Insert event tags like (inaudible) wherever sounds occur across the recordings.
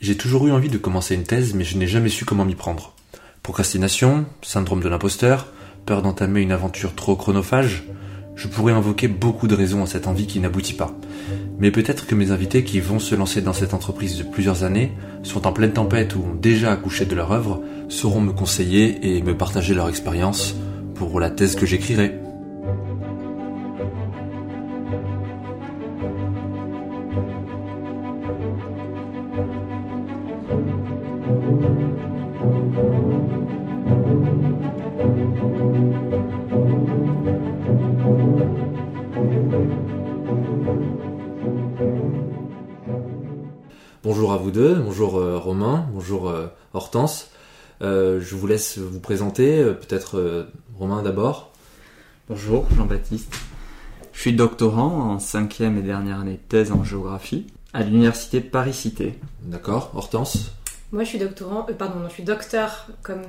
J'ai toujours eu envie de commencer une thèse, mais je n'ai jamais su comment m'y prendre. Procrastination, syndrome de l'imposteur, peur d'entamer une aventure trop chronophage, je pourrais invoquer beaucoup de raisons à cette envie qui n'aboutit pas. Mais peut-être que mes invités qui vont se lancer dans cette entreprise de plusieurs années, sont en pleine tempête ou ont déjà accouché de leur œuvre, sauront me conseiller et me partager leur expérience pour la thèse que j'écrirai. Bonjour euh, Romain, bonjour euh, Hortense. Euh, je vous laisse vous présenter, euh, peut-être euh, Romain d'abord. Bonjour, Jean-Baptiste. Je suis doctorant en cinquième et dernière année de thèse en géographie à l'université Paris-Cité. D'accord, Hortense. Moi, je suis doctorant, euh, pardon, non, je suis docteur, comme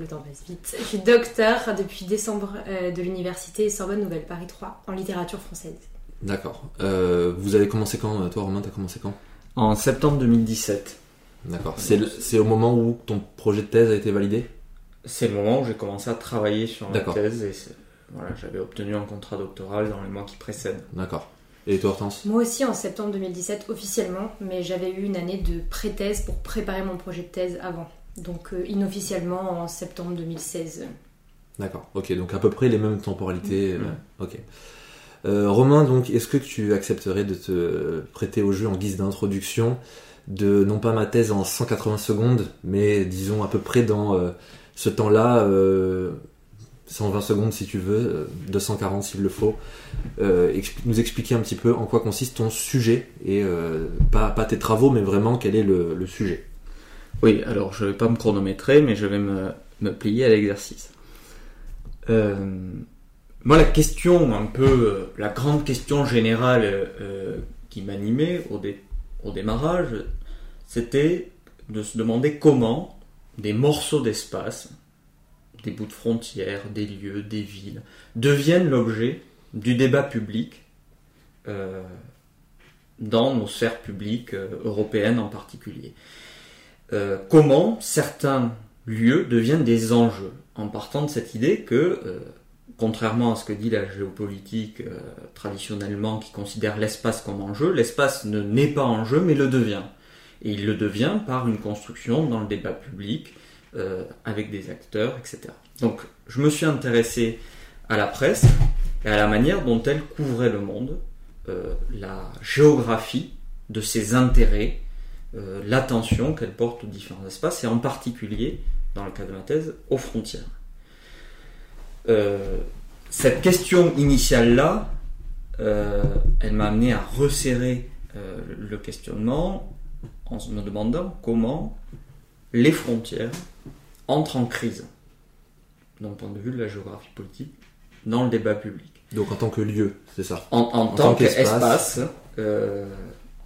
le temps passe vite. Je suis docteur depuis décembre euh, de l'université Sorbonne Nouvelle Paris 3 en littérature française. D'accord. Euh, vous avez commencé quand Toi Romain, t'as commencé quand? En septembre 2017, D'accord. C'est au moment où ton projet de thèse a été validé? C'est le moment où j'ai commencé à travailler sur ma D'accord. thèse et voilà, j'avais obtenu un contrat doctoral dans les mois qui précèdent. D'accord. Et toi Hortense? Moi aussi en septembre 2017 officiellement, mais j'avais eu une année de pré-thèse pour préparer mon projet de thèse avant. Donc euh, inofficiellement en septembre 2016. D'accord. Ok, donc à peu près les mêmes temporalités. euh, ok. Euh, Romain, donc, est-ce que tu accepterais de te prêter au jeu en guise d'introduction? De non pas ma thèse en 180 secondes, mais disons à peu près dans euh, ce temps-là, euh, 120 secondes si tu veux, euh, 240 s'il le faut, euh, nous expliquer un petit peu en quoi consiste ton sujet et euh, pas, pas tes travaux, mais vraiment quel est le, sujet. Oui, alors je vais pas me chronométrer, mais je vais me, me plier à l'exercice. Euh, moi, la question, un peu, euh, la grande question générale euh, qui m'animait au, dé- au démarrage, c'était de se demander comment des morceaux d'espace, des bouts de frontières, des lieux, des villes, deviennent l'objet du débat public euh, dans nos sphères publiques euh, européennes en particulier. Euh, comment certains lieux deviennent des enjeux, en partant de cette idée que, contrairement à ce que dit la géopolitique euh, traditionnellement qui considère l'espace comme enjeu, l'espace ne n'est pas enjeu mais le devient. Et il le devient par une construction dans le débat public, euh, avec des acteurs, etc. Donc je me suis intéressé à la presse et à la manière dont elle couvrait le monde, euh, la géographie de ses intérêts, l'attention qu'elle porte aux différents espaces et en particulier, dans le cas de ma thèse, aux frontières. Euh, cette question initiale-là, euh, elle m'a amené à resserrer euh, le questionnement en me demandant comment les frontières entrent en crise, d'un point de vue de la géographie politique, dans le débat public Donc en tant que lieu, c'est ça? en, en tant tant qu'espace. euh,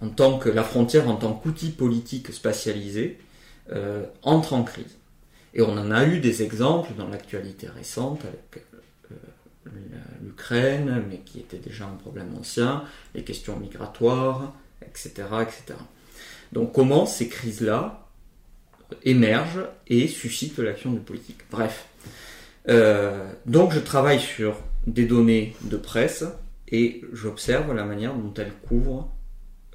en tant que la frontière, en tant qu'outil politique spatialisé, euh, entre en crise. Et on en a eu des exemples dans l'actualité récente avec euh, l'Ukraine, mais qui était déjà un problème ancien, les questions migratoires, etc., etc. Donc comment ces crises-là émergent et suscitent l'action du politique. Bref. Euh, donc je travaille sur des données de presse et j'observe la manière dont elles couvrent,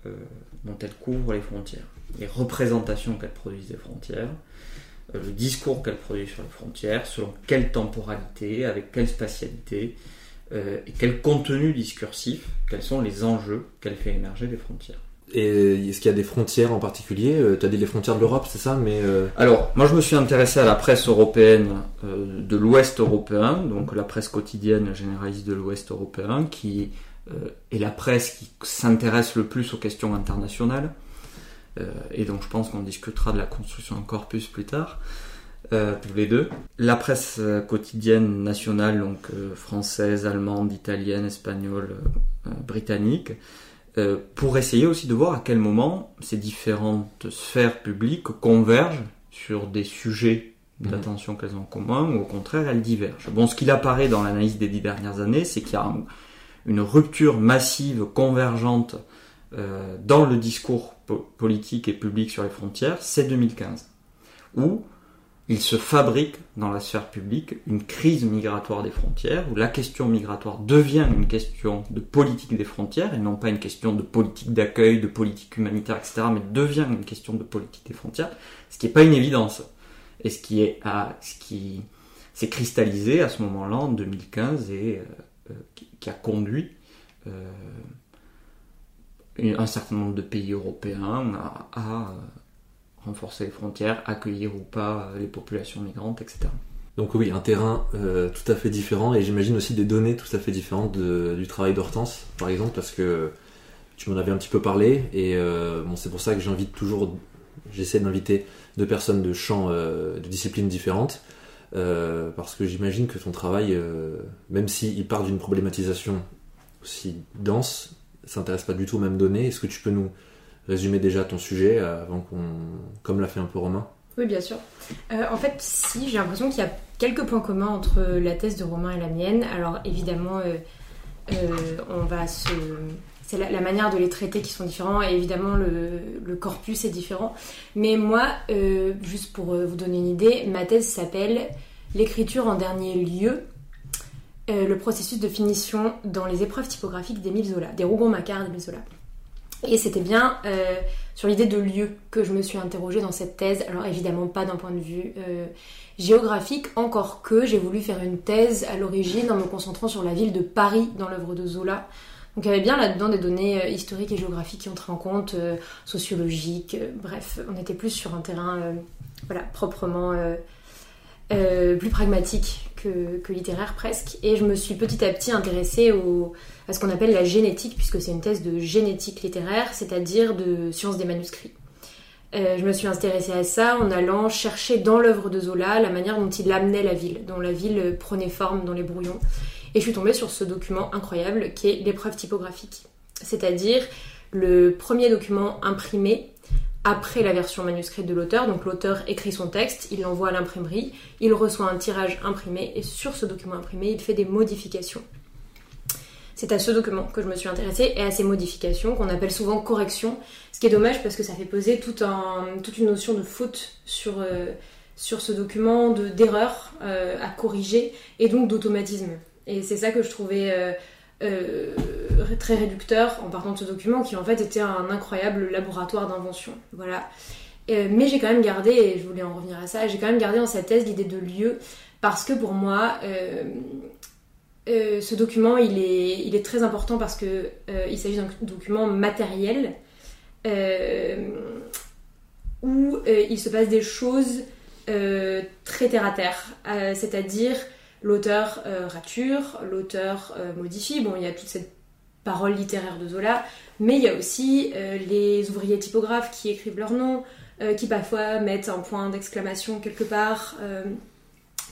euh, dont elles couvrent les frontières, les représentations qu'elles produisent des frontières, le discours qu'elles produisent sur les frontières, selon quelle temporalité, avec quelle spatialité, euh, et quel contenu discursif, quels sont les enjeux qu'elle fait émerger des frontières. Et est-ce qu'il y a des frontières en particulier Tu as dit les frontières de l'Europe, c'est ça Mais euh, Alors, moi je me suis intéressé à la presse européenne euh, de l'Ouest européen, donc la presse quotidienne généraliste de l'Ouest européen, qui euh, est la presse qui s'intéresse le plus aux questions internationales. Euh, et donc je pense qu'on discutera de la construction d'un corpus plus tard, euh, tous les deux. La presse euh, quotidienne nationale, donc euh, française, allemande, italienne, espagnole, euh, euh, britannique, euh, pour essayer aussi de voir à quel moment ces différentes sphères publiques convergent sur des sujets d'attention qu'elles ont en commun ou au contraire elles divergent. Bon, ce qu'il apparaît dans l'analyse des dix dernières années, c'est qu'il y a un- une rupture massive, convergente euh, dans le discours politique et publique sur les frontières, c'est 2015, où il se fabrique dans la sphère publique une crise migratoire des frontières, où la question migratoire devient une question de politique des frontières, et non pas une question de politique d'accueil, de politique humanitaire, etc., mais devient une question de politique des frontières, ce qui n'est pas une évidence, et ce qui est à, ce qui s'est cristallisé à ce moment-là en 2015 et euh, euh, qui, a conduit un certain nombre de pays européens à renforcer les frontières, accueillir ou pas euh, les populations migrantes, etc. Donc oui, un terrain euh, tout à fait différent et j'imagine aussi des données tout à fait différentes du travail d'Hortense, par exemple, parce que tu m'en avais un petit peu parlé et euh, bon, c'est pour ça que j'invite toujours, j'essaie d'inviter deux personnes de champs, de disciplines différentes, parce que j'imagine que ton travail, même s'il part d'une problématisation aussi dense, s'intéresse pas du tout aux mêmes données. Est-ce que tu peux nous résumer déjà ton sujet euh, avant qu'on, comme l'a fait un peu Romain Oui, bien sûr. Euh, en fait, si, j'ai l'impression qu'il y a quelques points communs entre la thèse de Romain et la mienne. Alors évidemment, euh, on va c'est la, manière de les traiter qui sont différents et évidemment le, corpus est différent. Mais moi, juste pour vous donner une idée, ma thèse s'appelle L'écriture en dernier lieu, le processus de finition dans les épreuves typographiques d'Émile Zola, des Rougon-Macquart d'Émile Zola. Et c'était bien euh, sur l'idée de lieu que je me suis interrogée dans cette thèse. Alors évidemment pas d'un point de vue euh, géographique, encore que j'ai voulu faire une thèse à l'origine en me concentrant sur la ville de Paris dans l'œuvre de Zola. Donc il y avait bien là-dedans des données euh, historiques et géographiques qui entraient en compte, sociologiques, bref, on était plus sur un terrain voilà, proprement plus pragmatique que, littéraire presque. Et je me suis petit à petit intéressée à ce qu'on appelle la génétique, puisque c'est une thèse de génétique littéraire, c'est-à-dire de science des manuscrits. Euh, je me suis intéressée à ça en allant chercher dans l'œuvre de Zola la manière dont il amenait la ville, dont la ville prenait forme dans les brouillons. Et je suis tombée sur ce document incroyable qui est l'épreuve typographique, c'est-à-dire le premier document imprimé après la version manuscrite de l'auteur. Donc l'auteur écrit son texte, il l'envoie à l'imprimerie, il reçoit un tirage imprimé et sur ce document imprimé, il fait des modifications. C'est à ce document que je me suis intéressée et à ces modifications qu'on appelle souvent correction, ce qui est dommage parce que ça fait poser toute une notion de faute sur, euh, sur ce document, d'erreur euh, à corriger et donc d'automatisme. Et c'est ça que je trouvais euh, très réducteur en partant de ce document qui en fait était un incroyable laboratoire d'invention. Voilà. mais j'ai quand même gardé, et je voulais en revenir à ça, j'ai quand même gardé dans cette thèse l'idée de lieu parce que pour moi, euh, ce document, il est, très important parce que euh, il s'agit d'un document matériel euh, où il se passe des choses très terre à terre, c'est-à-dire l'auteur rature, l'auteur modifie. Bon, il y a toute cette parole littéraire de Zola, mais il y a aussi les ouvriers typographes qui écrivent leur nom, qui parfois mettent un point d'exclamation quelque part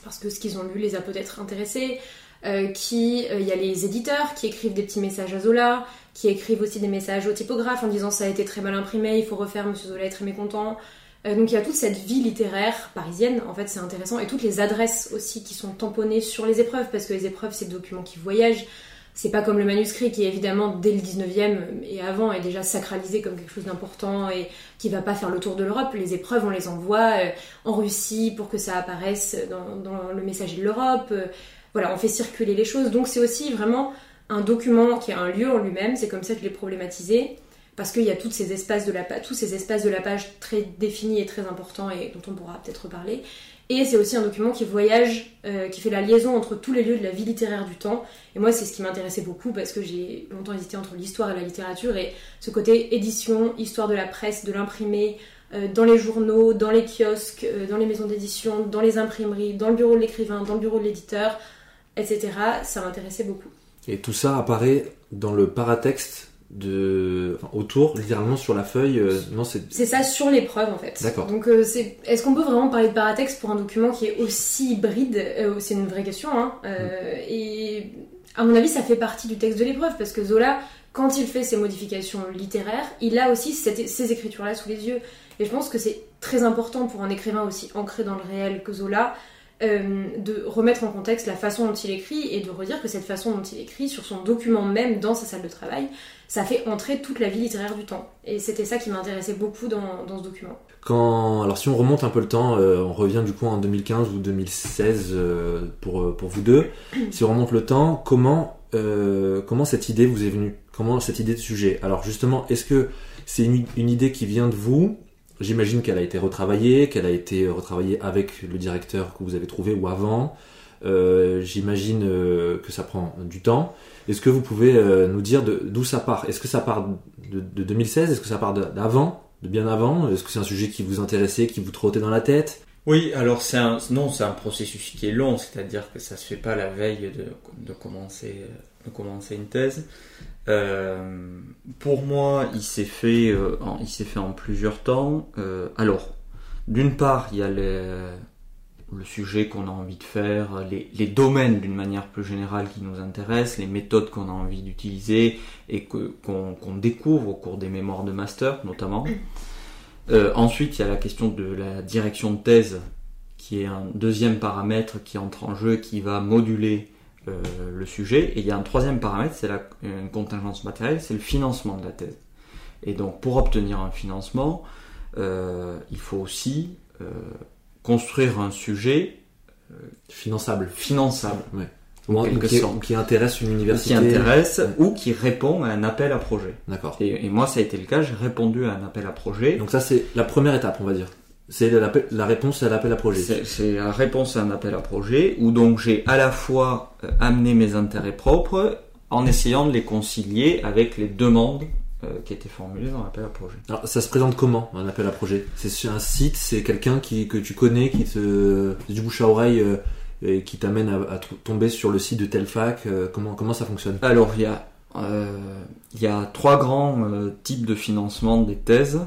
parce que ce qu'ils ont lu les a peut-être intéressés. Euh, qui, euh, il y a les éditeurs qui écrivent des petits messages à Zola, qui écrivent aussi des messages au typographe en disant ça a été très mal imprimé, il faut refaire, Monsieur Zola est très mécontent. Euh, donc il y a toute cette vie littéraire parisienne, en fait c'est intéressant, et toutes les adresses aussi qui sont tamponnées sur les épreuves, parce que les épreuves c'est des documents qui voyagent, c'est pas comme le manuscrit qui évidemment dès le 19e et avant est déjà sacralisé comme quelque chose d'important et qui va pas faire le tour de l'Europe. Les épreuves on les envoie en Russie pour que ça apparaisse dans, le messager de l'Europe. Voilà, on fait circuler les choses. Donc c'est aussi vraiment un document qui a un lieu en lui-même, c'est comme ça que je l'ai problématisé, parce qu'il y a tous ces espaces de la, tous ces espaces de la page très définis et très importants et dont on pourra peut-être reparler. Et c'est aussi un document qui voyage, euh, qui fait la liaison entre tous les lieux de la vie littéraire du temps. Et moi, c'est ce qui m'intéressait beaucoup parce que j'ai longtemps hésité entre l'histoire et la littérature. Et ce côté édition, histoire de la presse, de l'imprimé, euh, dans les journaux, dans les kiosques, euh, dans les maisons d'édition, dans les imprimeries, dans le bureau de l'écrivain, dans le bureau de l'éditeur, etc. Ça m'intéressait beaucoup. Et tout ça apparaît dans le paratexte de autour littéralement sur la feuille euh, non c'est c'est ça sur l'épreuve en fait. D'accord. Donc euh, c'est est-ce qu'on peut vraiment parler de paratexte pour un document qui est aussi hybride euh, c'est une vraie question hein mm. et à mon avis ça fait partie du texte de l'épreuve parce que Zola quand il fait ses modifications littéraires il a aussi ces écritures là sous les yeux. Et je pense que c'est très important pour un écrivain aussi ancré dans le réel que Zola euh, de remettre en contexte la façon dont il écrit et de redire que cette façon dont il écrit sur son document même dans sa salle de travail, ça fait entrer toute la vie littéraire du temps. Et c'était ça qui m'intéressait beaucoup dans, dans, ce document. Quand, alors si on remonte un peu le temps, euh, on revient du coup en 2015 ou 2016 euh, pour, pour vous deux. (coughs) si on remonte le temps, comment, comment cette idée vous est venue? Comment cette idée de sujet? Alors justement, est-ce que c'est une, une idée qui vient de vous? J'imagine qu'elle a été retravaillée, qu'elle a été retravaillée avec le directeur que vous avez trouvé ou avant. Euh, j'imagine euh, que ça prend du temps. Est-ce que vous pouvez euh, nous dire d'où ça part? Est-ce que ça part de, 2016 Est-ce que ça part d'avant? De bien avant? Est-ce que c'est un sujet qui vous intéressait, qui vous trottait dans la tête? Oui, alors c'est un, non, c'est un processus qui est long, c'est-à-dire que ça se fait pas la veille de, commencer, de commencer une thèse. Euh, pour moi, il s'est fait, euh, en, il s'est fait en plusieurs temps. Euh, alors, d'une part, il y a le, sujet qu'on a envie de faire, les, domaines d'une manière plus générale qui nous intéressent, les méthodes qu'on a envie d'utiliser et que, qu'on, découvre au cours des mémoires de master notamment. Ensuite, il y a la question de la direction de thèse, qui est un deuxième paramètre qui entre en jeu, qui va moduler le sujet. Et il y a un troisième paramètre, c'est la une contingence matérielle, c'est le financement de la thèse. Et donc pour obtenir un financement, euh, il faut aussi euh, construire un sujet finançable. Finançable. Ouais. Ou, qui, qui, intéresse une université. Qui intéresse ou qui répond à un appel à projet. D'accord. Et, et, moi, ça a été le cas, j'ai répondu à un appel à projet. Donc ça, c'est la première étape, on va dire. C'est la, réponse à l'appel à projet. C'est la réponse à un appel à projet où donc j'ai à la fois euh, amené mes intérêts propres en essayant de les concilier avec les demandes euh, qui étaient formulées dans l'appel à projet. Alors ça se présente comment un appel à projet? C'est sur un site, c'est quelqu'un qui que tu connais, qui te du bouche à oreille euh, et qui t'amène à, tomber sur le site de telle fac. comment comment ça fonctionne? Alors il y a il y a trois grands types de financement des thèses.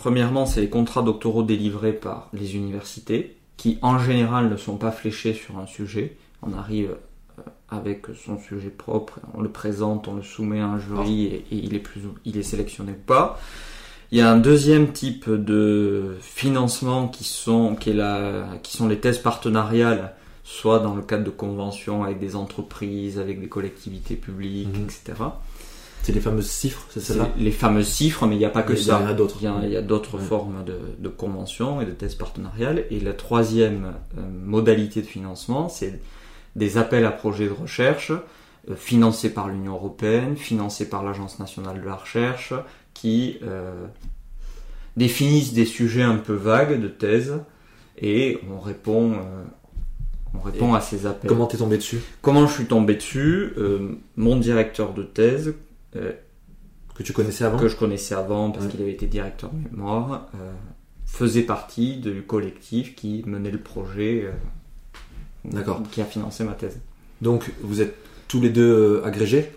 Premièrement, c'est les contrats doctoraux délivrés par les universités, qui en général ne sont pas fléchés sur un sujet. On arrive euh, avec son sujet propre, on le présente, on le soumet à un jury et, il, est plus, il est sélectionné ou pas. Il y a un deuxième type de financement qui sont, qui, est la, qui sont les thèses partenariales, soit dans le cadre de conventions avec des entreprises, avec des collectivités publiques, mhm. etc. C'est les fameuses cifres, c'est celle-là Les fameuses cifres, mais il n'y a pas que ça. Il y en a d'autres. Il y a, d'autres formes de, conventions et de thèses partenariales. Et la troisième euh, modalité de financement, c'est des appels à projets de recherche euh, financés par l'Union européenne, financés par l'Agence nationale de la recherche, qui euh, définissent des sujets un peu vagues de thèse et on répond. on répond à ces appels. Comment t'es tombé dessus? Comment je suis tombé dessus? Mon directeur de thèse, que tu connaissais avant Que je connaissais avant parce qu'il avait été directeur de mémoire, euh, faisait partie du collectif qui menait le projet euh, qui a financé ma thèse. Donc vous êtes tous les deux agrégés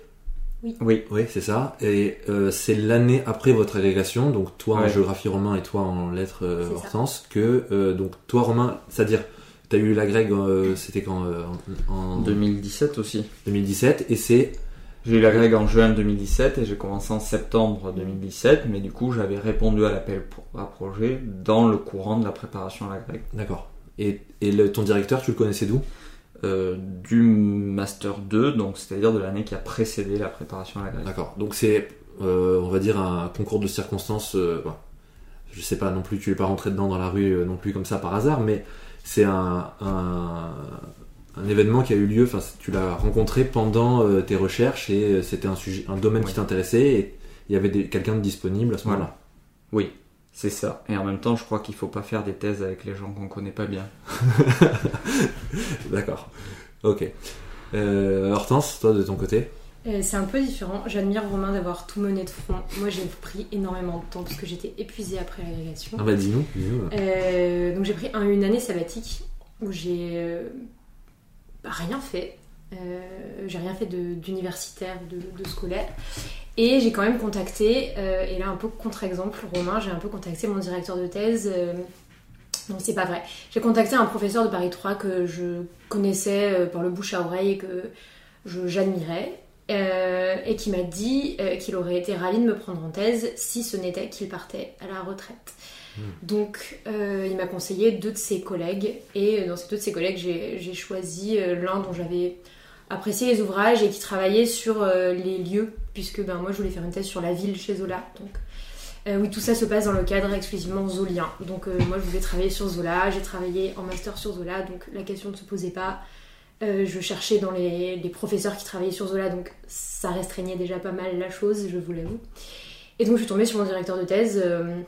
oui. Oui, oui c'est ça. Et c'est l'année après votre agrégation, donc toi en géographie romain et toi en lettres Hortense, que donc toi Romain, c'est-à-dire tu as eu l'agrég, c'était quand en 2017 aussi. 2017 et c'est j'ai eu la grègue en juin 2017 et j'ai commencé en septembre 2017, mais du coup j'avais répondu à l'appel à projet dans le courant de la préparation à la grègue. D'accord. Et, et ton directeur, tu le connaissais d'où? Euh, Du Master 2, donc c'est-à-dire de l'année qui a précédé la préparation à la grègue. D'accord. Donc c'est, euh, on va dire, un concours de circonstances. Euh, je sais pas non plus, tu es pas rentré dedans dans la rue euh, non plus comme ça par hasard, mais c'est un, un, un événement qui a eu lieu, enfin tu l'as rencontré pendant euh, tes recherches et euh, c'était un sujet, un domaine qui t'intéressait et il y avait quelqu'un de disponible à ce moment-là. Oui, c'est ça. Et en même temps, je crois qu'il faut pas faire des thèses avec les gens qu'on connaît pas bien. (laughs) D'accord. Ok. Euh, Hortense, toi de ton côté? C'est un peu différent. J'admire Romain d'avoir tout mené de front. Moi, j'ai pris énormément de temps parce que j'étais épuisée après l'agrégation. Ah bah dis-nous. donc j'ai pris une année sabbatique où j'ai rien fait. Euh, j'ai rien fait d'universitaire, de, scolaire. Et j'ai quand même contacté, euh, et là un peu contre-exemple, Romain, j'ai un peu contacté mon directeur de thèse. Euh, non, c'est pas vrai. J'ai contacté un professeur de Paris 3 que je connaissais par le bouche à oreille et que j'admirais. et qui m'a dit qu'il aurait été ravi de me prendre en thèse si ce n'était qu'il partait à la retraite. Donc euh, il m'a conseillé deux de ses collègues et dans ces deux de ses collègues j'ai choisi l'un dont j'avais apprécié les ouvrages et qui travaillait sur les lieux puisque ben, moi je voulais faire une thèse sur la ville chez Zola. Donc oui, tout ça se passe dans le cadre exclusivement zolien. Donc moi je voulais travailler sur Zola, j'ai travaillé en master sur Zola, donc la question ne se posait pas. Euh, je cherchais dans les, professeurs qui travaillaient sur Zola, donc ça restreignait déjà pas mal la chose, je vous l'avoue. Et donc je suis tombée sur mon directeur de thèse, euh,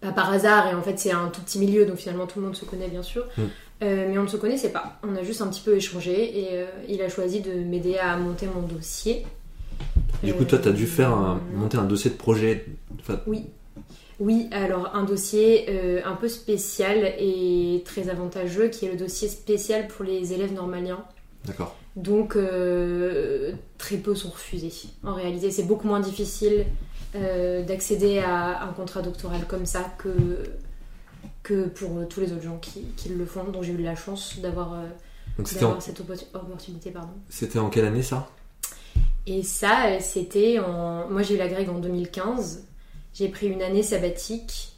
pas par hasard, et en fait c'est un tout petit milieu, donc finalement tout le monde se connaît bien sûr, mm. euh, mais on ne se connaissait pas. On a juste un petit peu échangé, et il a choisi de m'aider à monter mon dossier. Du coup, toi, tu as dû faire monter un dossier de projet. oui. Oui, alors un dossier euh, un peu spécial et très avantageux qui est le dossier spécial pour les élèves normaliens. D'accord. Donc euh, très peu sont refusés. En réalité, c'est beaucoup moins difficile euh, d'accéder à un contrat doctoral comme ça que, que pour tous les autres gens qui, le font. Donc j'ai eu la chance d'avoir cette opportunité. C'était en quelle année ça? Et ça, c'était en... Moi j'ai eu la grecque en 2015. J'ai pris une année sabbatique.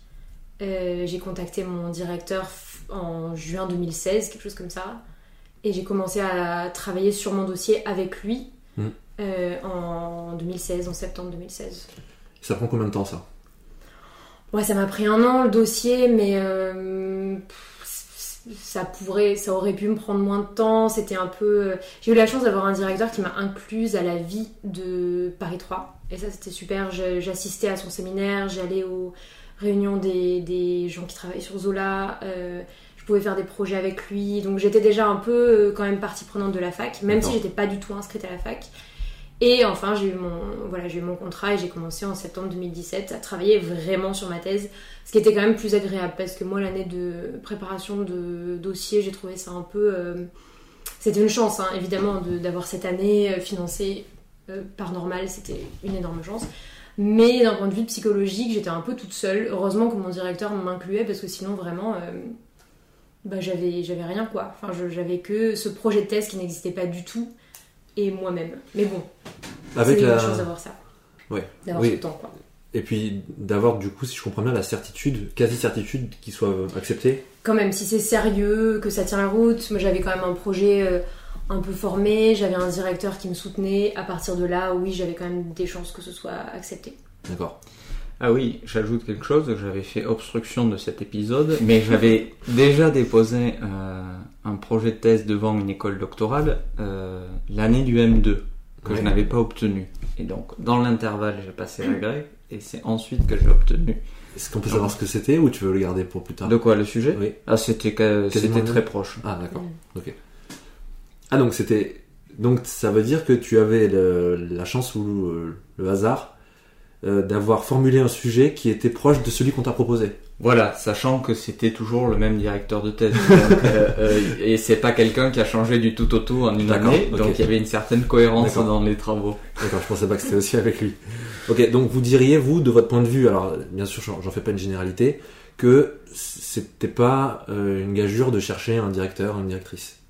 Euh, j'ai contacté mon directeur en juin 2016, quelque chose comme ça. Et j'ai commencé à travailler sur mon dossier avec lui hmm. euh, en 2016, en septembre 2016. Ça prend combien de temps ça? Ouais, ça m'a pris un an le dossier, mais euh, ça pourrait, ça aurait pu me prendre moins de temps. C'était un peu. J'ai eu la chance d'avoir un directeur qui m'a incluse à la vie de Paris 3. Et ça, c'était super. J'assistais à son séminaire, j'allais aux réunions des, gens qui travaillaient sur Zola. Euh, je pouvais faire des projets avec lui. Donc j'étais déjà un peu euh, quand même partie prenante de la fac, même si j'étais pas du tout inscrite à la fac. Et enfin, j'ai eu mon, voilà, eu mon contrat et j'ai commencé en septembre 2017 à travailler vraiment sur ma thèse, ce qui était quand même plus agréable parce que moi, l'année de préparation de dossier, j'ai trouvé ça un peu. Euh, c'était une chance, hein, évidemment, d'avoir cette année financée euh, par normal, c'était une énorme chance. Mais d'un point de vue psychologique, j'étais un peu toute seule. Heureusement que mon directeur m'incluait parce que sinon, vraiment, euh, bah, j'avais, j'avais rien quoi. Enfin, j'avais que ce projet de thèse qui n'existait pas du tout et moi-même. Mais bon, c'est la... chance d'avoir ça. Ouais. D'avoir ce temps quoi. Et puis d'avoir du coup, si je comprends bien, la certitude, quasi certitude qu'il soit accepté. Quand même, si c'est sérieux, que ça tient la route. Moi, j'avais quand même un projet. Euh, un peu formé, j'avais un directeur qui me soutenait. À partir de là, oui, j'avais quand même des chances que ce soit accepté. D'accord. Ah oui, j'ajoute quelque chose, j'avais fait obstruction de cet épisode, mais j'avais (laughs) déjà déposé euh, un projet de thèse devant une école doctorale euh, l'année du M2, que je n'avais pas obtenu. Et donc, dans l'intervalle, j'ai passé la grève, et c'est ensuite que j'ai obtenu. Est-ce qu'on peut savoir ce que c'était, ou tu veux le garder pour plus tard De quoi, le sujet Oui. Ah, c'était très proche. Ah, d'accord, mm. ok. Ah donc c'était donc ça veut dire que tu avais la chance ou le, hasard euh, d'avoir formulé un sujet qui était proche de celui qu'on t'a proposé. Voilà, sachant que c'était toujours le même directeur de thèse. Euh, (laughs) euh, et c'est pas quelqu'un qui a changé du tout au tout en une année, donc il y avait une certaine cohérence dans les travaux. D'accord, je pensais pas que c'était aussi avec lui. Ok, donc vous diriez, vous, de votre point de vue, alors bien sûr j'en fais pas une généralité, que c'était pas une gageure de chercher un directeur, une directrice?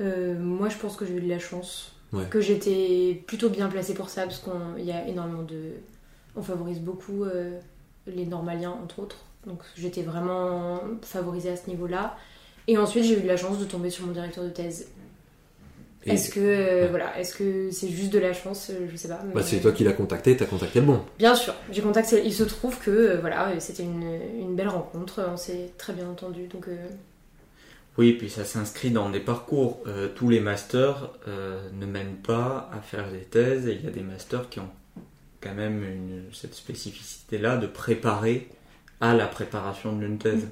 Euh, moi, je pense que j'ai eu de la chance. Que j'étais plutôt bien placée pour ça, parce qu'il y a énormément de. On favorise beaucoup euh, les normaliens, entre autres. Donc j'étais vraiment favorisée à ce niveau-là. Et ensuite, j'ai eu de la chance de tomber sur mon directeur de thèse. Est-ce que euh, voilà, est-ce que c'est juste de la chance Je sais pas. Bah, c'est toi qui l'as contacté, t'as contacté le bon. Bien sûr, j'ai contacté. Il se trouve que voilà, c'était une, une, belle rencontre. On s'est très bien entendu, donc oui, puis ça s'inscrit dans des parcours. Euh, tous les masters euh, ne mènent pas à faire des thèses et il y a des masters qui ont quand même cette spécificité-là de préparer à la préparation d'une thèse.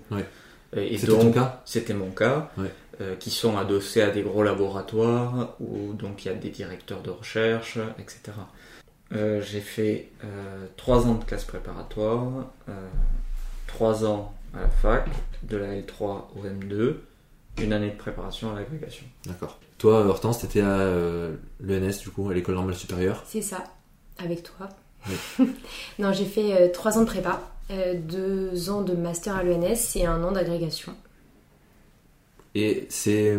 C'était ton cas C'était mon cas. qui sont adossés à des gros laboratoires où donc il y a des directeurs de recherche, etc. J'ai fait trois ans de classe préparatoire, trois ans à la fac, de la L3 au M2, une année de préparation à l'agrégation. D'accord. Toi, Hortense, tu étais à euh, l'ENS, du coup, à l'école normale supérieure C'est ça, avec toi. (laughs) non, j'ai fait euh, trois ans de prépa, euh, deux ans de master à l'ENS et un an d'agrégation. Et c'est.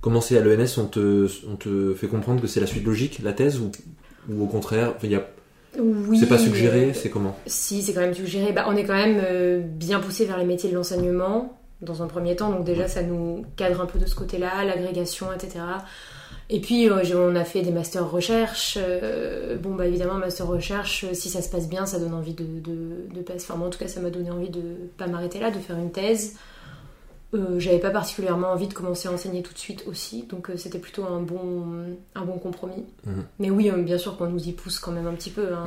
comment c'est à l'ENS? On te, on te fait comprendre que c'est la suite logique, la thèse, ou, ou au contraire, il y a Oui. c'est pas suggéré, c'est comment? Si, c'est quand même suggéré. Bah, on est quand même euh, bien poussé vers les métiers de l'enseignement dans un premier temps, donc déjà ça nous cadre un peu de ce côté-là, l'agrégation, etc. Et puis euh, on a fait des masters recherche. euh, bon, bah évidemment, master recherche, euh, si ça se passe bien, ça donne envie de, de, de passer. Enfin, moi en tout cas, ça m'a donné envie de pas m'arrêter là, de faire une thèse. Euh, J'avais pas particulièrement envie de commencer à enseigner tout de suite aussi, donc euh, c'était plutôt un bon, un bon compromis. Mhm. Mais oui, euh, bien sûr qu'on nous y pousse quand même un petit peu. hein.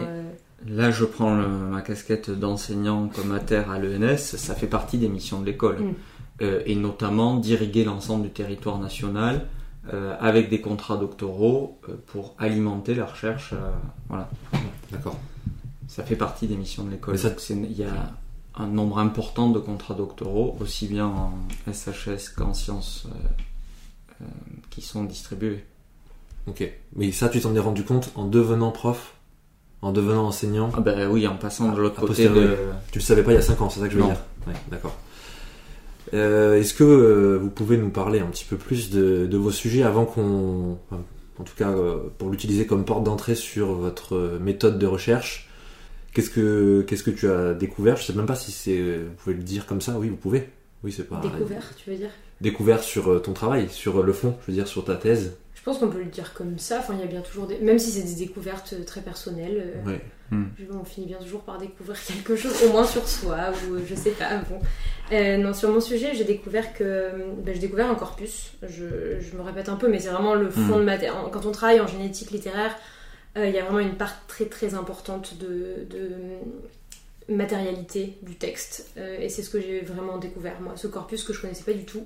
Là, je prends le- ma casquette d'enseignant communautaire à l'ENS, ça fait partie des missions de l'école. Mm. Euh, et notamment d'irriguer l'ensemble du territoire national euh, avec des contrats doctoraux euh, pour alimenter la recherche. euh, voilà. D'accord. Ça fait partie des missions de l'école. Il y a un nombre important de contrats doctoraux, aussi bien en SHS qu'en sciences, euh, euh, qui sont distribués. Ok. Mais ça, tu t'en es rendu compte en devenant prof, en devenant enseignant. Ah ben oui, en passant de l'autre côté de... Tu le savais pas il y a 5 ans, c'est ça que je veux Non. dire? Ouais, d'accord. Euh, Est-ce que euh, vous pouvez nous parler un petit peu plus de, de vos sujets avant qu'on. enfin, en tout cas, euh, pour l'utiliser comme porte d'entrée sur votre méthode de recherche? Qu'est-ce que, qu'est-ce que tu as découvert? Je sais même pas si c'est. Vous pouvez le dire comme ça, oui, vous pouvez. Oui, c'est pas. Découvert, tu veux dire? Découvert sur ton travail, sur le fond, je veux dire, sur ta thèse. Je pense qu'on peut le dire comme ça. Enfin, il y a bien toujours des. Même si c'est des découvertes euh, très personnelles, euh, Ouais. je- on finit bien toujours par découvrir (laughs) quelque chose, au moins sur soi, ou euh, je sais pas. Bon. Euh, non, sur mon sujet, j'ai découvert que. ben, j'ai découvert un corpus. Je, je me répète un peu, mais c'est vraiment le fond Mm. de ma. En- Quand on travaille en génétique littéraire, euh, il y a vraiment une part très très importante de. de matérialité du texte Euh, et c'est ce que j'ai vraiment découvert moi ce corpus que je connaissais pas du tout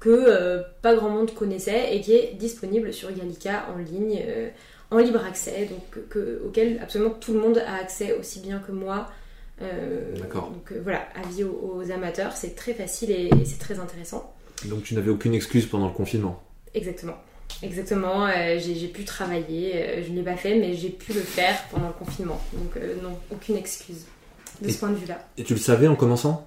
que euh, pas grand monde connaissait et qui est disponible sur Gallica en ligne, euh, en libre accès, donc que, auquel absolument tout le monde a accès aussi bien que moi. Euh, D'accord. Donc voilà, avis aux, aux amateurs, c'est très facile et, et c'est très intéressant. Donc tu n'avais aucune excuse pendant le confinement? Exactement. Exactement, euh, j'ai j'ai pu travailler, euh, je ne l'ai pas fait, mais j'ai pu le faire pendant le confinement. Donc euh, non, aucune excuse de Et- ce point de vue-là. Et tu le savais en commençant?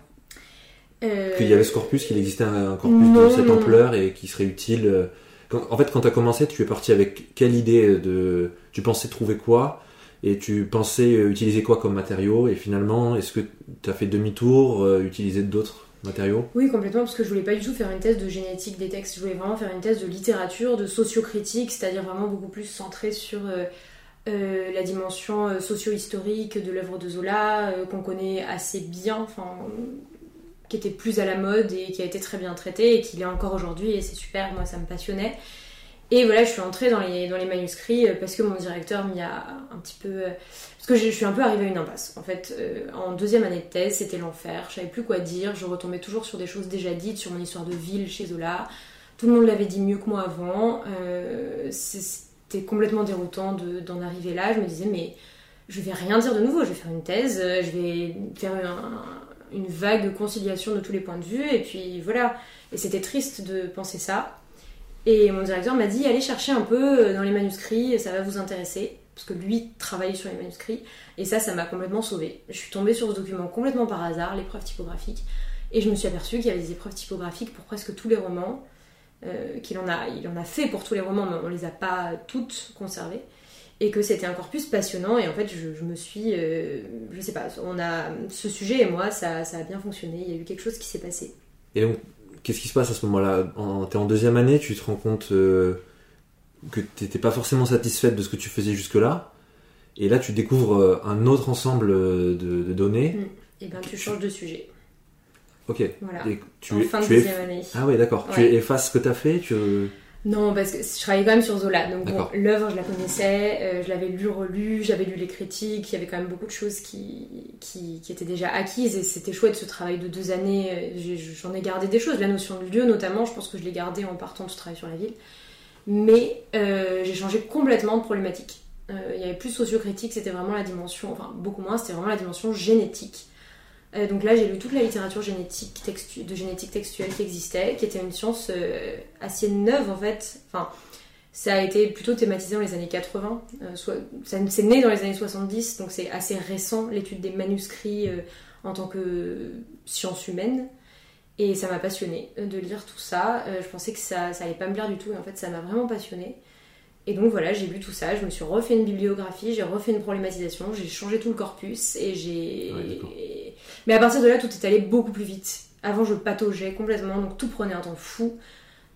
Euh, Qu'il y avait ce corpus, qu'il existait un un corpus non, de cette non. ampleur et qui serait utile. euh, quand- en fait, quand tu as commencé, tu es parti avec quelle idée de. Tu pensais trouver quoi Et tu pensais euh, utiliser quoi comme matériau Et finalement, est-ce que tu as fait demi-tour, euh, utiliser d'autres matériaux? Oui, complètement, parce que je voulais pas du tout faire une thèse de génétique des textes, je voulais vraiment faire une thèse de littérature, de sociocritique, c'est-à-dire vraiment beaucoup plus centrée sur euh, euh, la dimension socio-historique de l'œuvre de Zola, euh, qu'on connaît assez bien, enfin, qui était plus à la mode et qui a été très bien traité et qui l'est encore aujourd'hui, et c'est super, moi ça me passionnait. Et voilà, je suis entrée dans les, dans les manuscrits euh, parce que mon directeur m'y a un petit peu. euh, Parce que je suis un peu arrivée à une impasse. En fait, euh, en deuxième année de thèse, c'était l'enfer. Je savais plus quoi dire. Je retombais toujours sur des choses déjà dites, sur mon histoire de ville chez Zola. Tout le monde l'avait dit mieux que moi avant. C'était complètement déroutant de- d'en arriver là. Je me disais, mais je vais rien dire de nouveau. Je vais faire une thèse, je vais faire un- une vague conciliation de tous les points de vue. Et puis voilà. Et c'était triste de penser ça. Et mon directeur m'a dit allez chercher un peu dans les manuscrits, ça va vous intéresser. Parce que lui travaillait sur les manuscrits. Et ça, ça m'a complètement sauvée. Je suis tombée sur ce document complètement par hasard, l'épreuve typographique. Et je me suis aperçue qu'il y avait des épreuves typographiques pour presque tous les romans. euh, qu'il en a, en a fait pour tous les romans, mais on les a pas toutes conservées. Et que c'était un corpus passionnant. Et en fait, je, je me suis. euh, je sais pas, on a. Ce sujet et moi, ça, ça a bien fonctionné. Il y a eu quelque chose qui s'est passé. Et donc, qu'est-ce qui se passe à ce moment-là? En- T'es en deuxième année, tu te rends compte euh, que t'étais pas forcément satisfaite de ce que tu faisais jusque-là. Et là, tu découvres euh, un autre ensemble euh, de, de données. Et ben, tu changes de sujet. Ok. Voilà. Et tu, en es- fin de tu es- deuxième année. Ah ouais, d'accord. Tu effaces ce que t'as fait tu... Non, parce que je travaillais quand même sur Zola. Donc bon, l'œuvre, je la connaissais, euh, je l'avais lu, relu, j'avais lu les critiques, il y avait quand même beaucoup de choses qui, qui, qui étaient déjà acquises et c'était chouette ce travail de deux années. euh, J'en ai gardé des choses, la notion de lieu notamment, je pense que je l'ai gardée en partant de ce travail sur la ville. Mais euh, j'ai changé complètement de problématique. Euh, il y avait plus sociocritique, c'était vraiment la dimension, enfin beaucoup moins, c'était vraiment la dimension génétique. Euh, donc là, j'ai lu toute la littérature génétique de génétique textuelle qui existait, qui était une science euh, assez neuve en fait. Enfin, ça a été plutôt thématisé dans les années 80. euh, c'est né dans les années 70, donc c'est assez récent l'étude des manuscrits euh, en tant que science humaine. Et ça m'a passionné de lire tout ça. je pensais que ça, ça allait pas me plaire du tout, et en fait, ça m'a vraiment passionné. Et donc voilà, j'ai lu tout ça, je me suis refait une bibliographie, j'ai refait une problématisation, j'ai changé tout le corpus et j'ai. Mais à partir de là, tout est allé beaucoup plus vite. Avant, je pataugeais complètement, donc tout prenait un temps fou.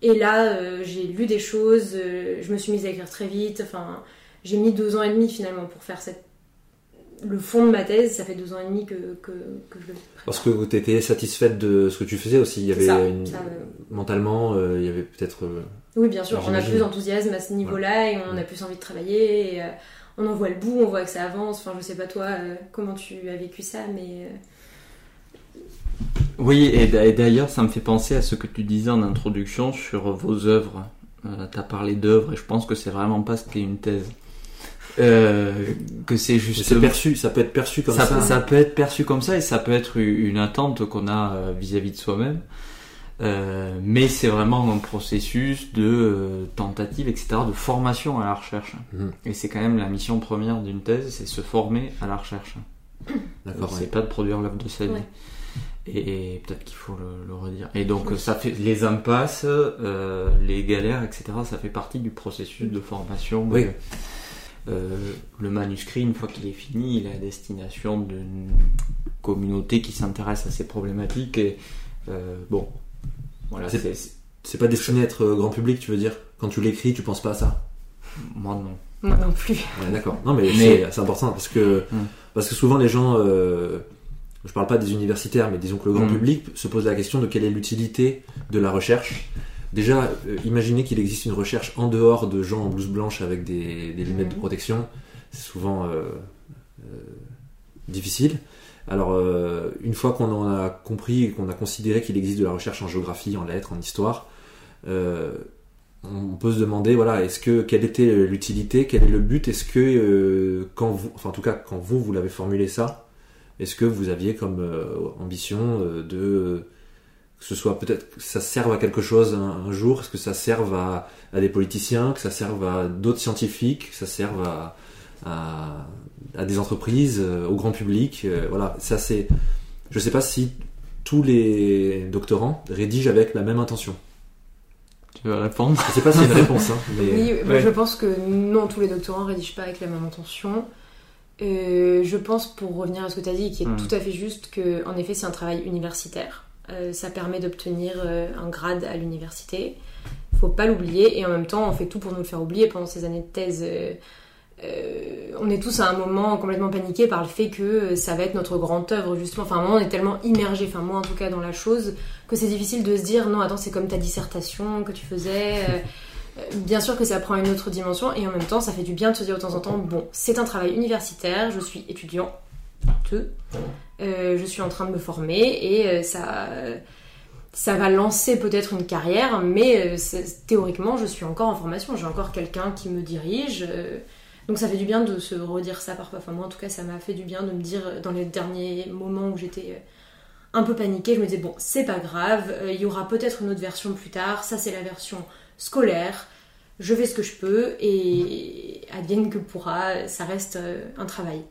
Et là, euh, j'ai lu des choses, euh, je me suis mise à écrire très vite. Enfin, j'ai mis deux ans et demi finalement pour faire cette... le fond de ma thèse. Ça fait deux ans et demi que, que, que je le Parce que tu étais satisfaite de ce que tu faisais aussi. Il y avait une... mentalement, euh, il y avait peut-être. Oui, bien sûr, on a plus d'enthousiasme à ce niveau-là et on a plus envie de travailler. Et, on en voit le bout, on voit que ça avance. Enfin, je sais pas toi comment tu as vécu ça, mais oui, et d'ailleurs, ça me fait penser à ce que tu disais en introduction sur vos œuvres. Euh, tu as parlé d'œuvres et je pense que c'est vraiment pas ce qu'est une thèse. Euh, que c'est juste perçu ça peut être perçu comme ça, ça peut être perçu comme ça et ça peut être une attente qu'on a euh, vis-à-vis de soi-même. Mais c'est vraiment un processus de tentative etc de formation à la recherche. Mhm. et c'est quand même la mission première d'une thèse c'est se former à la recherche. D'accord c'est pas de produire l'œuvre de sa vie et, peut-être qu'il faut le, redire. Et donc ça fait les impasses, euh, les galères, etc. Ça fait partie du processus de formation. Oui. Euh, le manuscrit, une fois qu'il est fini, il est à destination d'une communauté qui s'intéresse à ces problématiques. Et euh, bon, voilà. C'est pas destiné à être grand public, tu veux dire? Quand tu l'écris, tu penses pas à ça? Moi non. Moi non plus. D'accord. Non mais, c'est important parce que hum. parce que souvent les gens je parle pas des universitaires, mais disons que le grand mm. public se pose la question de quelle est l'utilité de la recherche. Déjà, euh, imaginez qu'il existe une recherche en dehors de gens en blouse blanche avec des, lunettes de mm. protection. C'est souvent euh, euh, difficile. Alors, une fois qu'on en a compris et qu'on a considéré qu'il existe de la recherche en géographie, en lettres, en histoire, on peut se demander, voilà, est-ce que quelle était l'utilité, quel est le but, est-ce que quand vous, enfin en tout cas quand vous vous l'avez formulé ça, est-ce que vous aviez comme euh, ambition euh, de que ce soit peut-être que ça serve à quelque chose un, jour, est-ce que ça serve à, des politiciens, que ça serve à d'autres scientifiques, que ça serve à, à, des entreprises, euh, au grand public. voilà, ça c'est. Je ne sais pas si tous les doctorants rédigent avec la même intention. Tu veux répondre? Je ne sais pas si c'est une réponse. Hein, (laughs) oui, je pense que non, tous les doctorants rédigent pas avec la même intention. Euh, je pense, pour revenir à ce que tu as dit, qui est hmm. tout à fait juste, que en effet c'est un travail universitaire. Euh, ça permet d'obtenir euh, un grade à l'université. Faut pas l'oublier et en même temps on fait tout pour nous le faire oublier pendant ces années de thèse. on est tous à un moment complètement paniqués par le fait que ça va être notre grande œuvre justement. Enfin, un on est tellement immergé, enfin moi en tout cas dans la chose, que c'est difficile de se dire non attends c'est comme ta dissertation que tu faisais. (laughs) bien sûr que ça prend une autre dimension et en même temps ça fait du bien de se dire de temps en temps bon c'est un travail universitaire je suis étudiant euh, je suis en train de me former et euh, ça ça va lancer peut-être une carrière mais euh, théoriquement je suis encore en formation j'ai encore quelqu'un qui me dirige donc ça fait du bien de se redire ça parfois. Enfin moi en tout cas ça m'a fait du bien de me dire dans les derniers moments où j'étais un peu paniquée je me disais bon c'est pas grave il y aura peut-être une autre version plus tard ça c'est la version scolaire. Je fais ce que je peux et advienne que pourra, ça reste euh, un travail.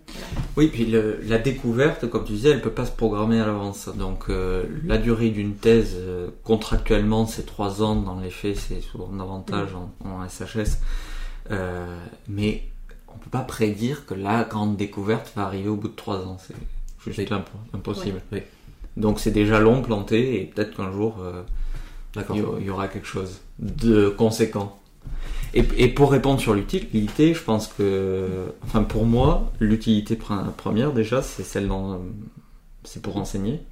Oui, puis la découverte, comme tu disais, elle peut pas se programmer à l'avance. Donc euh, la durée d'une thèse, euh, contractuellement, c'est trois ans. Dans les faits, c'est souvent davantage mm. en, SHS. mais on peut pas prédire que la grande découverte va arriver au bout de trois ans. C'est juste impossible. Donc c'est déjà long planté et peut-être qu'un jour il y aura quelque chose de conséquent. Et, pour répondre sur l'utilité, je pense que, enfin pour moi, l'utilité première déjà, c'est celle dont c'est pour enseigner,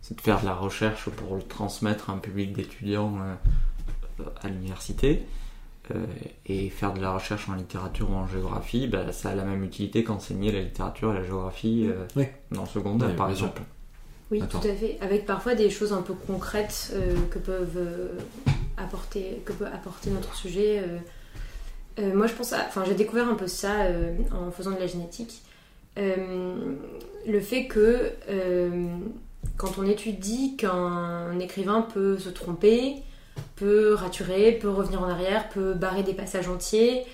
c'est de faire de la recherche pour le transmettre à un public d'étudiants euh, à l'université. Euh, et faire de la recherche en littérature ou en géographie, bah, ça a la même utilité qu'enseigner la littérature et la géographie euh, dans le secondaire, par exemple. Oui, tout à fait. Avec parfois des choses un peu concrètes euh, que peuvent euh, apporter, que peut apporter notre sujet. Euh, moi, je pense, enfin, j'ai découvert un peu ça en faisant de la génétique. le fait que quand on étudie qu'un écrivain peut se tromper, peut raturer, peut revenir en arrière, peut barrer des passages entiers,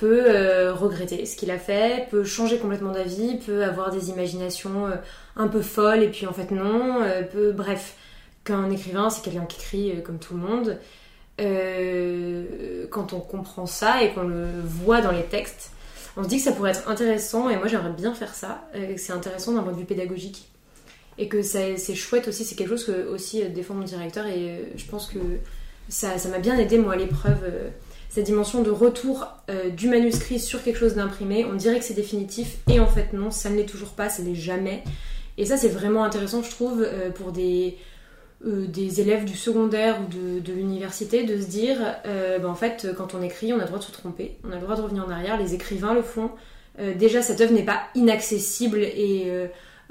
peut euh, regretter ce qu'il a fait, peut changer complètement d'avis, peut avoir des imaginations euh, un peu folles et puis en fait non, euh, peut bref, qu'un écrivain, c'est quelqu'un qui écrit comme tout le monde. quand on comprend ça et qu'on le voit dans les textes, on se dit que ça pourrait être intéressant, et moi j'aimerais bien faire ça, c'est intéressant d'un point de vue pédagogique. Et que c'est chouette aussi, c'est quelque chose que aussi défend mon directeur, et je pense que ça m'a bien aidé moi à l'épreuve cette dimension de retour euh, du manuscrit sur quelque chose d'imprimé. On dirait que c'est définitif et en fait non, ça ne l'est toujours pas, ça ne l'est jamais. Et ça c'est vraiment intéressant je trouve euh, pour des, euh, des élèves du secondaire ou de, l'université de se dire bah, en fait quand on écrit on a le droit de se tromper, on a le droit de revenir en arrière, les écrivains le font. déjà cette œuvre n'est pas inaccessible et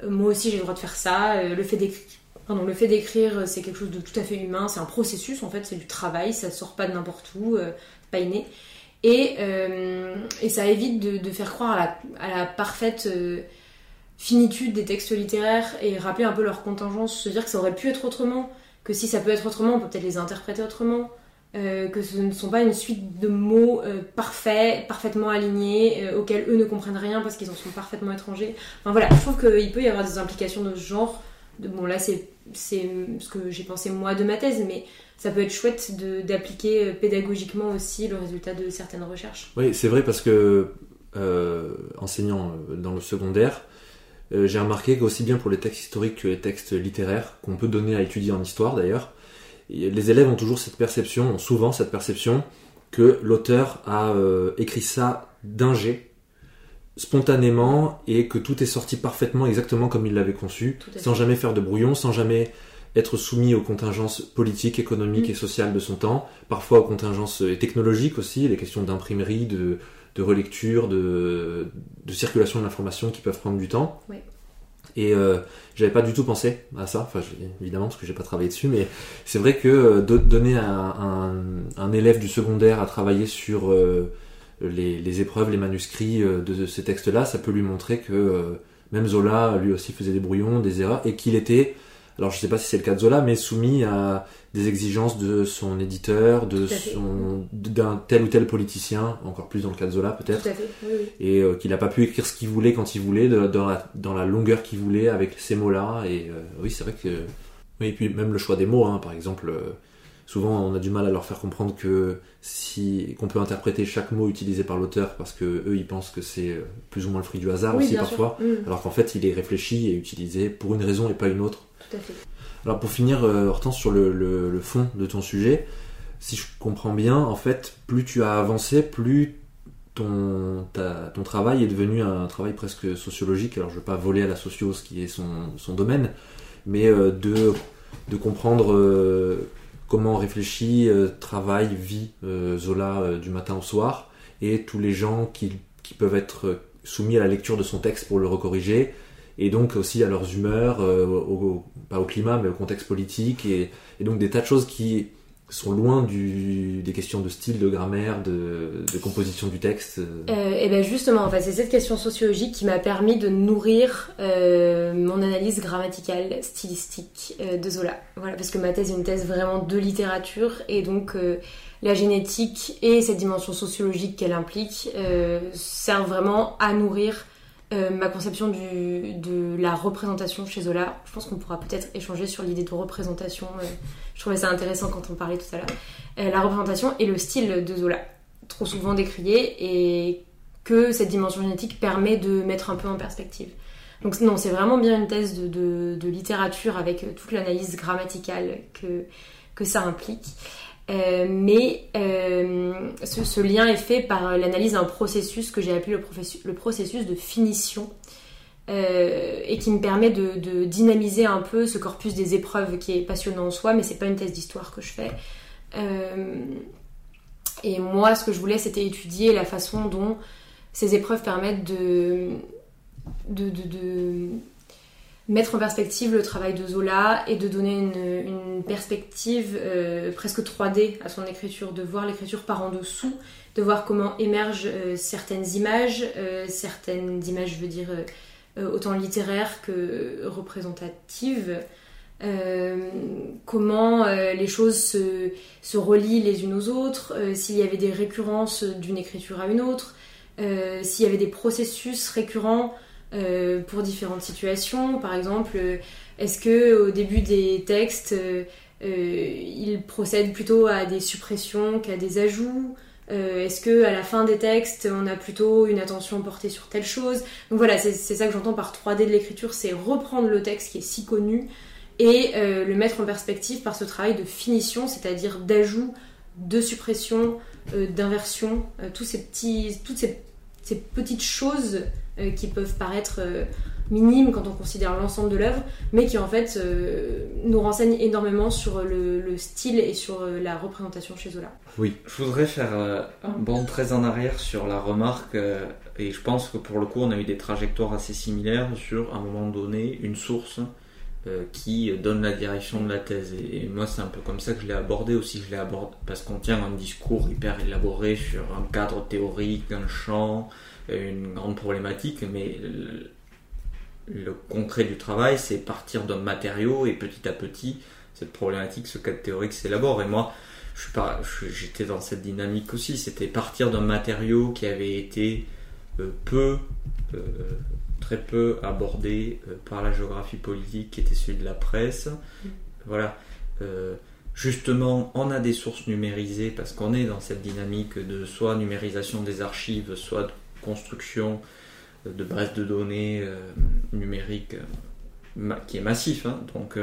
moi aussi j'ai le droit de faire ça. le fait d'écrire le fait d'écrire, c'est quelque chose de tout à fait humain, c'est un processus en fait, c'est du travail, ça sort pas de n'importe où, pas inné. Et, euh, et ça évite de, faire croire à la, parfaite euh, finitude des textes littéraires et rappeler un peu leur contingence, se dire que ça aurait pu être autrement, que si ça peut être autrement, on peut peut-être les interpréter autrement, euh, que ce ne sont pas une suite de mots parfaits, parfaitement alignés, auxquels eux ne comprennent rien parce qu'ils en sont parfaitement étrangers. Enfin voilà, je trouve qu'il peut y avoir des implications de ce genre. Bon là c'est ce que j'ai pensé moi de ma thèse, mais ça peut être chouette d'appliquer euh, pédagogiquement aussi le résultat de certaines recherches. Oui, c'est vrai parce que euh, enseignant euh, dans le secondaire, j'ai remarqué qu'aussi bien pour les textes historiques que les textes littéraires, qu'on peut donner à étudier en histoire d'ailleurs, les élèves ont toujours cette perception, ont souvent cette perception que l'auteur a écrit ça d'un jet, spontanément, et que tout est sorti parfaitement exactement comme il l'avait conçu, sans jamais faire de brouillon, sans jamais être soumis aux contingences politiques, économiques mm. et sociales de son temps, parfois aux contingences euh, technologiques aussi, les questions d'imprimerie, de, relecture, de, circulation de l'information qui peuvent prendre du temps. Et euh, j'avais pas du tout pensé à ça, enfin évidemment parce que j'ai pas travaillé dessus, mais c'est vrai que euh, donner à un, élève du secondaire à travailler sur les, épreuves, les manuscrits de, ces textes-là, ça peut lui montrer que même Zola lui aussi faisait des brouillons, des erreurs, et qu'il était alors je sais pas si c'est le cas de Zola, mais soumis à des exigences de son éditeur, de son d'un tel ou tel politicien, encore plus dans le cas de Zola peut-être, et euh, qu'il n'a pas pu écrire ce qu'il voulait quand il voulait, dans, la, longueur qu'il voulait avec ces mots-là. Et euh, oui, c'est vrai que oui, et puis même le choix des mots, hein, par exemple. Euh, souvent, on a du mal à leur faire comprendre que si qu'on peut interpréter chaque mot utilisé par l'auteur parce que eux, ils pensent que c'est plus ou moins le fruit du hasard aussi parfois, mm. alors qu'en fait, il est réfléchi et utilisé pour une raison et pas une autre. Alors pour finir, euh, Hortense, sur le, fond de ton sujet, si je comprends bien, en fait, plus tu as avancé, plus ton, ton travail est devenu un travail presque sociologique. Alors je ne veux pas voler à la socio ce qui est son, domaine, mais euh, de, de comprendre euh, comment réfléchit, travaille, vit Zola du matin au soir, et tous les gens qui, peuvent être soumis à la lecture de son texte pour le recorriger, et donc aussi à leurs humeurs, euh, pas au climat, mais au contexte politique, et, donc des tas de choses qui sont loin du, des questions de style, de grammaire, de, composition du texte euh, Et bien justement, en fait, c'est cette question sociologique qui m'a permis de nourrir euh, mon analyse grammaticale, stylistique de Zola. Voilà, parce que ma thèse est une thèse vraiment de littérature, et donc la génétique et cette dimension sociologique qu'elle implique servent vraiment à nourrir euh, ma conception de la représentation chez Zola. Je pense qu'on pourra peut-être échanger sur l'idée de représentation. Euh, je trouvais ça intéressant quand on parlait tout à l'heure. Euh, la représentation et le style de Zola, trop souvent décrié, et que cette dimension génétique permet de mettre un peu en perspective. Donc non, c'est vraiment bien une thèse de, de littérature avec toute l'analyse grammaticale que, que ça implique. Euh, mais euh, ce, lien est fait par l'analyse d'un processus que j'ai appelé le, processus de finition euh, et qui me permet de, dynamiser un peu ce corpus des épreuves qui est passionnant en soi, mais c'est pas une thèse d'histoire que je fais. et moi, ce que je voulais, c'était étudier la façon dont ces épreuves permettent de, mettre en perspective le travail de Zola et de donner une, perspective euh, presque 3D à son écriture, de voir l'écriture par en dessous, de voir comment émergent euh, certaines images, euh, certaines images, je veux dire, autant littéraires que représentatives, comment les choses se, se, relient les unes aux autres, s'il y avait des récurrences d'une écriture à une autre, s'il y avait des processus récurrents pour différentes situations. Par exemple, est-ce que au début des textes, il procède plutôt à des suppressions qu'à des ajouts? Est-ce que à la fin des textes, on a plutôt une attention portée sur telle chose? Donc voilà, c'est ça que j'entends par 3D de l'écriture, c'est reprendre le texte qui est si connu et le mettre en perspective par ce travail de finition, c'est-à-dire d'ajout, de suppression, euh, d'inversion, euh, ces toutes ces, petites choses euh, qui peuvent paraître minimes quand on considère l'ensemble de l'œuvre, mais qui en fait nous renseignent énormément sur le, style et sur la représentation chez Zola. Oui, je voudrais faire un bond très en arrière sur la remarque, et je pense que pour le coup on a eu des trajectoires assez similaires sur à un moment donné une source euh, qui donne la direction de la thèse. Et, moi, c'est un peu comme ça que je l'ai abordé aussi. Je l'ai abordé parce qu'on tient un discours hyper élaboré sur un cadre théorique, un champ, une grande problématique, mais le, concret du travail, c'est partir d'un matériau et petit à petit, cette problématique, ce cadre théorique s'élabore. Et moi, j'étais dans cette dynamique aussi. C'était partir d'un matériau qui avait été euh, peu euh, très peu abordé euh, par la géographie politique qui était celui de la presse. Voilà. Justement, on a des sources numérisées parce qu'on est dans cette dynamique de soit numérisation des archives, soit de construction euh, de bases de données numériques qui est massif. Hein. Donc,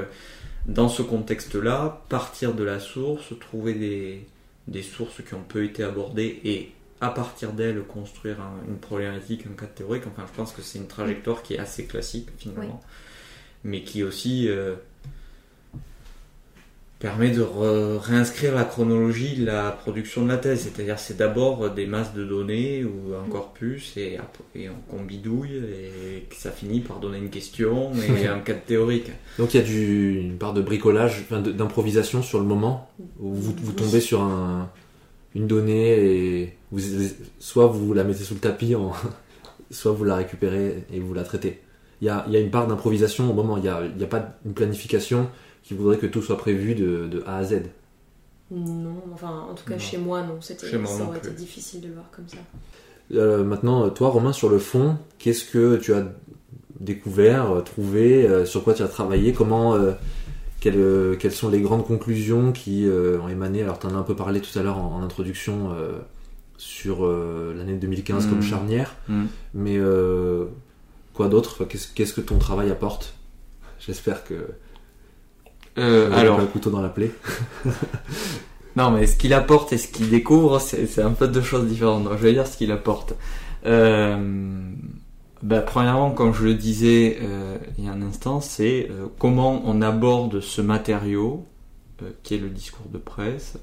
dans ce contexte-là, partir de la source, trouver des, des sources qui ont peu été abordées et à partir d'elle construire une problématique, un cas théorique. Enfin, je pense que c'est une trajectoire qui est assez classique finalement, mais qui aussi euh, permet de réinscrire la chronologie de la production de la thèse. C'est-à-dire, c'est d'abord des masses de données ou un corpus et, et on bidouille et ça finit par donner une question et un cas théorique. Donc il y a du, une part de bricolage, d'improvisation sur le moment où vous, vous tombez sur un une donnée et vous, soit vous la mettez sous le tapis, en, (laughs) soit vous la récupérez et vous la traitez. Il y a, y a, une part d'improvisation au moment, il n'y a, y a, pas une planification qui voudrait que tout soit prévu de, de A à Z. Non, enfin en tout cas chez moi non, c'était, ça aurait été difficile de le voir comme ça. Euh, maintenant, toi Romain, sur le fond, qu'est-ce que tu as découvert, trouvé, euh, sur quoi tu as travaillé, comment euh, euh, quelles, sont les grandes conclusions qui euh, ont émané? Alors, tu en as un peu parlé tout à l'heure en, introduction euh, sur l'année 2015 comme mm. charnière, mm. mais quoi d'autre? Qu'est-ce que ton travail apporte? J'espère que. Alors. Pas le couteau dans la plaie. (laughs) non, mais ce qu'il apporte et ce qu'il découvre, c'est un peu deux choses différentes. Donc, je vais dire ce qu'il apporte. Euh, bah, Premièrement, comme je le disais euh, il y a un instant, c'est euh, comment on aborde ce matériau, euh, qui est le discours de presse,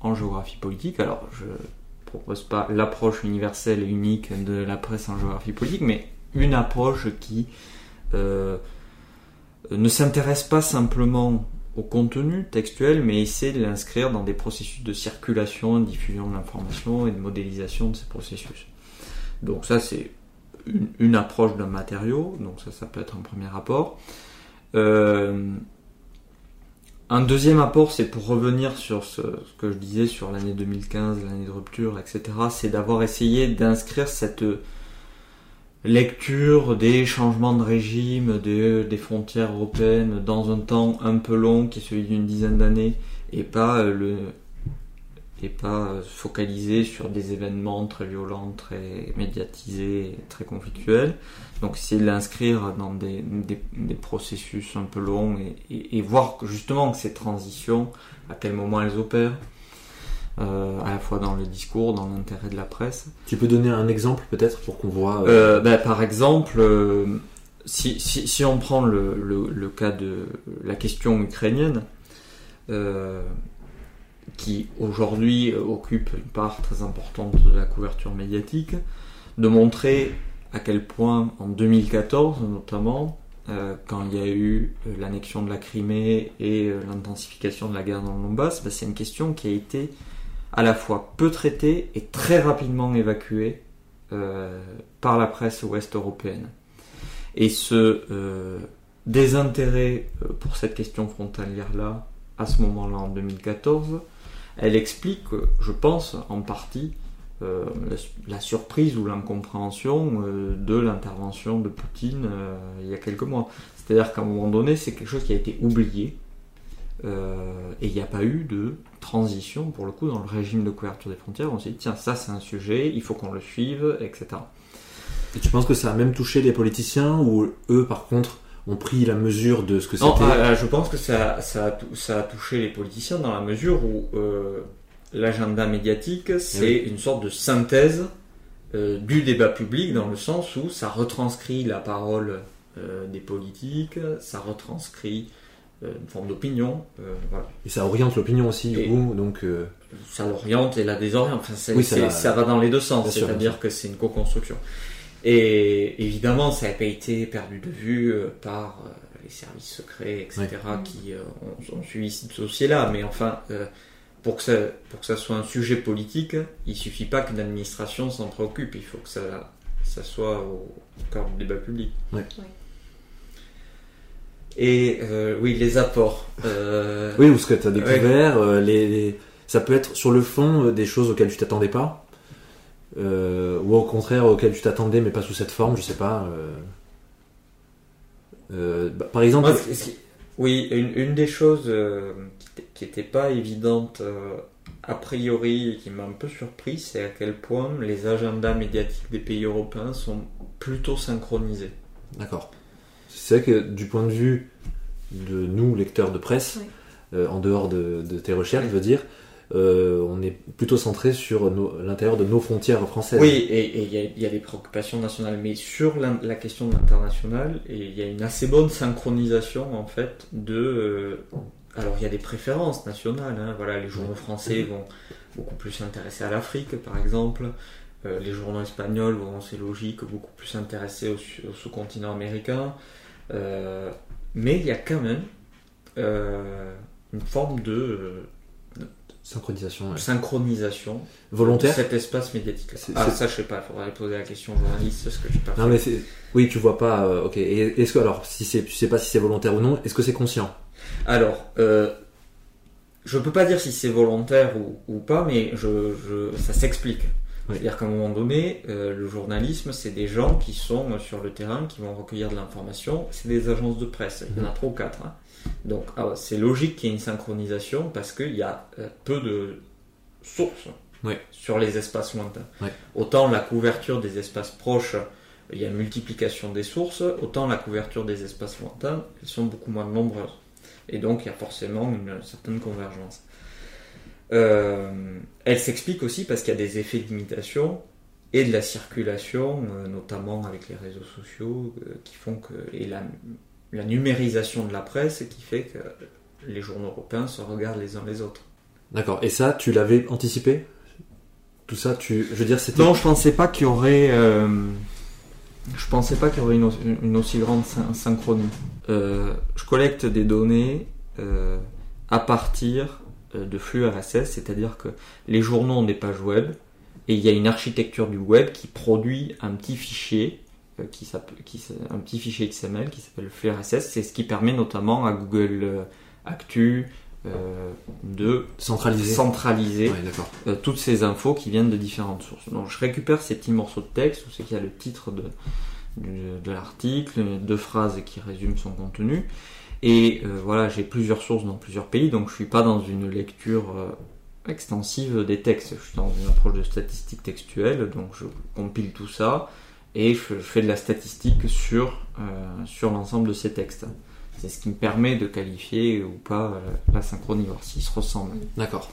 en géographie politique. Alors, je propose pas l'approche universelle et unique de la presse en géographie politique, mais une approche qui ne s'intéresse pas simplement au contenu textuel, mais essaie de l'inscrire dans des processus de circulation, de diffusion de l'information et de modélisation de ces processus. Donc ça, c'est une, approche d'un matériau, donc ça, ça peut être un premier apport. Euh, un deuxième apport, c'est pour revenir sur ce, que je disais sur l'année 2015, l'année de rupture, etc., c'est d'avoir essayé d'inscrire cette lecture des changements de régime, des frontières européennes dans un temps un peu long qui est celui d'une dizaine d'années et pas le, et pas euh, focalisé sur des événements très violents, très médiatisés, très conflictuels. Donc de l'inscrire dans des, des, processus un peu longs et, et, voir justement que ces transitions, à quel moment elles opèrent, euh, à la fois dans le discours, dans l'intérêt de la presse. Tu peux donner un exemple peut-être pour qu'on voit euh... ben, Par exemple, si, si, si, on prend le, le, le, cas de la question ukrainienne, qui aujourd'hui euh, occupe une part très importante de la couverture médiatique, de montrer à quel point en 2014 notamment, euh, quand il y a eu euh, l'annexion de la Crimée et l'intensification de la guerre dans le Donbass, bah, c'est une question qui a été à la fois peu traitée et très rapidement évacuée par la presse ouest européenne. Et ce désintérêt pour cette question frontalière-là, à ce moment-là en 2014, elle explique, je pense, en partie, euh, la, surprise ou l'incompréhension euh, de l'intervention de Poutine euh, il y a quelques mois. C'est-à-dire qu'à un moment donné, c'est quelque chose qui a été oublié et il n'y a pas eu de transition pour le coup dans le régime de couverture des frontières. On s'est dit tiens ça c'est un sujet, il faut qu'on le suive, etc. Et tu penses que ça a même touché les politiciens ou eux par contre ont pris la mesure de ce que c'était? ah, Je pense que ça, ça, a, ça, a, touché les politiciens dans la mesure où l'agenda médiatique, eh c'est une sorte de synthèse euh, du débat public dans le sens où ça retranscrit la parole euh, des politiques, ça retranscrit euh, une forme d'opinion. Et ça oriente l'opinion aussi, donc. Ça l'oriente et la désoriente. Enfin, ça, va dans les deux sens, c'est-à-dire que c'est une co-construction. Et évidemment, ça n'a pas été perdu de vue par les services secrets, etc., qui ont, ont, suivi ce dossier-là. Mais enfin, pour que, ça, pour que ça soit un sujet politique, il suffit pas qu'une administration s'en préoccupe, il faut que ça, ça soit au cœur du débat public. Et euh, oui, les apports. Euh, oui, ou ce que tu as découvert, euh, les, ça peut être sur le fond des choses auxquelles tu t'attendais pas, ou au contraire auxquelles tu t'attendais mais pas sous cette forme, je sais pas. Bah, par exemple. oui, une, une, des choses qui n'était pas évidente a priori et qui m'a un peu surpris, c'est à quel point les agendas médiatiques des pays européens sont plutôt synchronisés. D'accord. C'est vrai que du point de vue de nous, lecteurs de presse, euh, en dehors de, tes recherches, je veux dire, euh, on est plutôt centré sur l'intérieur de nos frontières françaises. Oui, et il y, a des préoccupations nationales, mais sur la, question de l'international, il y a une assez bonne synchronisation en fait de alors il y a des préférences nationales. Hein. Voilà, les journaux français vont beaucoup plus s'intéresser à l'Afrique, par exemple. Euh, les journaux espagnols vont, c'est logique, beaucoup plus s'intéresser au, sous-continent américain. Euh, mais il y a quand même euh, une forme de, synchronisation, synchronisation volontaire de cet espace médiatique. Ah ça je sais pas, il faudrait poser la question aux journalistes, ce que je pas. Non mais oui tu vois pas. ok. est-ce que alors si c'est, tu sais pas si c'est volontaire ou non, est-ce que c'est conscient? Alors, euh, je peux pas dire si c'est volontaire ou, pas, mais je, ça s'explique. C'est-à-dire qu'à un moment donné, euh, le journalisme, c'est des gens qui sont sur le terrain, qui vont recueillir de l'information. C'est des agences de presse. Il y en a mhm. trois ou quatre. Hein. Donc, ah c'est logique qu'il y ait une synchronisation parce qu'il y a euh, peu de sources sur les espaces lointains. Autant la couverture des espaces proches, il y a une multiplication des sources, autant la couverture des espaces lointains, elles sont beaucoup moins nombreuses. Et donc il y a forcément une certaine convergence. Euh, elle s'explique aussi parce qu'il y a des effets d'imitation et de la circulation, euh, notamment avec les réseaux sociaux, euh, qui font que. et la, la, numérisation de la presse qui fait que les journaux européens se regardent les uns les autres. D'accord. Et ça, tu l'avais anticipé? Tout ça, tu. Je veux dire, c'était. Non, je pensais pas qu'il y aurait. Je pensais pas qu'il y aurait une, aussi grande synchronie. Euh, je collecte des données euh, à partir euh, de flux RSS, c'est-à-dire que les journaux ont des pages web et il y a une architecture du web qui produit un petit fichier qui, qui un petit fichier XML qui s'appelle le flux RSS. C'est ce qui permet notamment à Google Actu de centraliser, centraliser toutes ces infos qui viennent de différentes sources. Donc je récupère ces petits morceaux de texte où c'est qu'il y a le titre de, de, l'article, deux phrases qui résument son contenu. Et euh, voilà, j'ai plusieurs sources dans plusieurs pays, donc je suis pas dans une lecture euh, extensive des textes. Je suis dans une approche de statistique textuelle, donc je compile tout ça et je, fais de la statistique sur, euh, sur l'ensemble de ces textes. C'est ce qui me permet de qualifier ou pas la synchronie, voir s'ils se ressemblent. D'accord.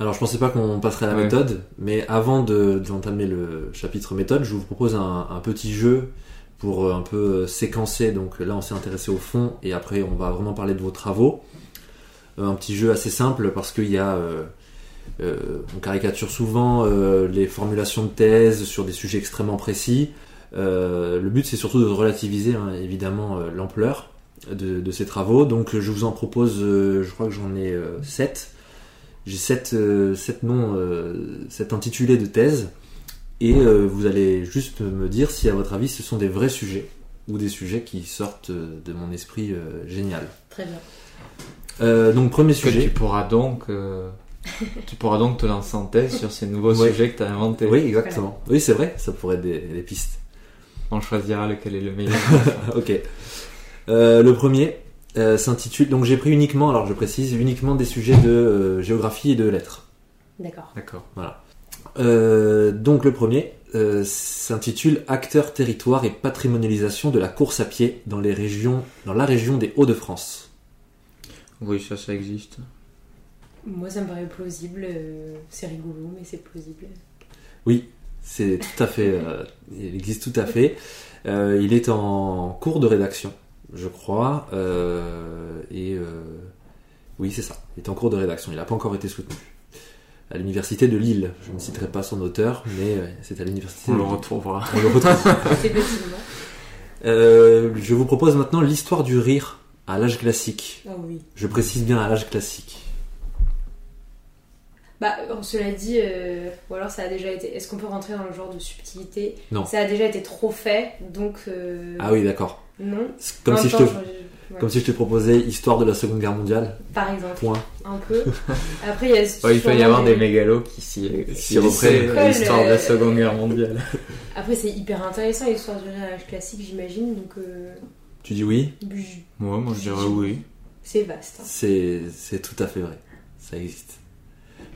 Alors je pensais pas qu'on passerait à la méthode, mais avant d'entamer le chapitre méthode, je vous propose un, petit jeu pour euh, un peu euh, séquencer. Donc là on s'est intéressé au fond et après on va vraiment parler de vos travaux. Euh, un petit jeu assez simple parce qu'il y a... on caricature souvent les formulations de thèse sur des sujets extrêmement précis. le but c'est surtout de relativiser hein, évidemment l'ampleur de, ces travaux. Donc je vous en propose, je crois que j'en ai 7 j'ai sept, euh, noms, euh, sept intitulés de thèse, et euh, vous allez juste me dire si à votre avis ce sont des vrais sujets ou des sujets qui sortent de mon esprit génial. Très bien. Euh, donc premier Que sujet. tu pourras donc, euh, (laughs) tu pourras donc te lancer en thèse sur ces nouveaux Ouais. sujets que tu as inventés. Oui, exactement. Oui, c'est vrai, ça pourrait être des, des pistes. On choisira lequel est le meilleur. (laughs) ok. Euh, le premier euh, s'intitule. Donc j'ai pris uniquement, alors je précise, uniquement des sujets de euh, géographie et de lettres. D'accord. D'accord. Euh, donc le premier euh, s'intitule Acteurs, territoire et patrimonialisation de la course à pied dans les régions, dans la région des Hauts-de-France. Oui, ça, ça existe. Moi, ça me paraît plausible. c'est rigolo, mais c'est plausible. C'est tout à fait, euh, il existe tout à fait. Euh, il est en cours de rédaction, je crois, euh, et euh, oui, c'est ça. Il est en cours de rédaction. Il n'a pas encore été soutenu. À l'université de Lille. Je ne citerai pas son auteur, mais euh, c'est à l'université. On de le Lille. retrouvera. On le retrouve. (laughs) C'est possible. hein. Euh, je vous propose maintenant l'histoire du rire à l'âge classique. Ah oui. Je précise bien à l'âge classique. Bah, euh, cela dit, euh, ou alors ça a déjà été. Est-ce qu'on peut rentrer dans le genre de subtilité? Non. Ça a déjà été trop fait, donc. euh, Ah oui, d'accord. Non. C'est Comme si, je te, temps, je- ouais. comme si je te proposais histoire de la Seconde Guerre mondiale. Par exemple, Point. un peu. Après, il y a. (laughs) Ouais, il peut y avoir des des- mégalos qui s'y reprennent l'histoire de la Seconde Guerre mondiale. (laughs) Après, c'est hyper intéressant l'histoire du réage classique, j'imagine, donc. euh, Tu dis oui? Moi, moi, je dirais oui. C'est vaste. hein. C'est c'est tout à fait vrai. Ça existe.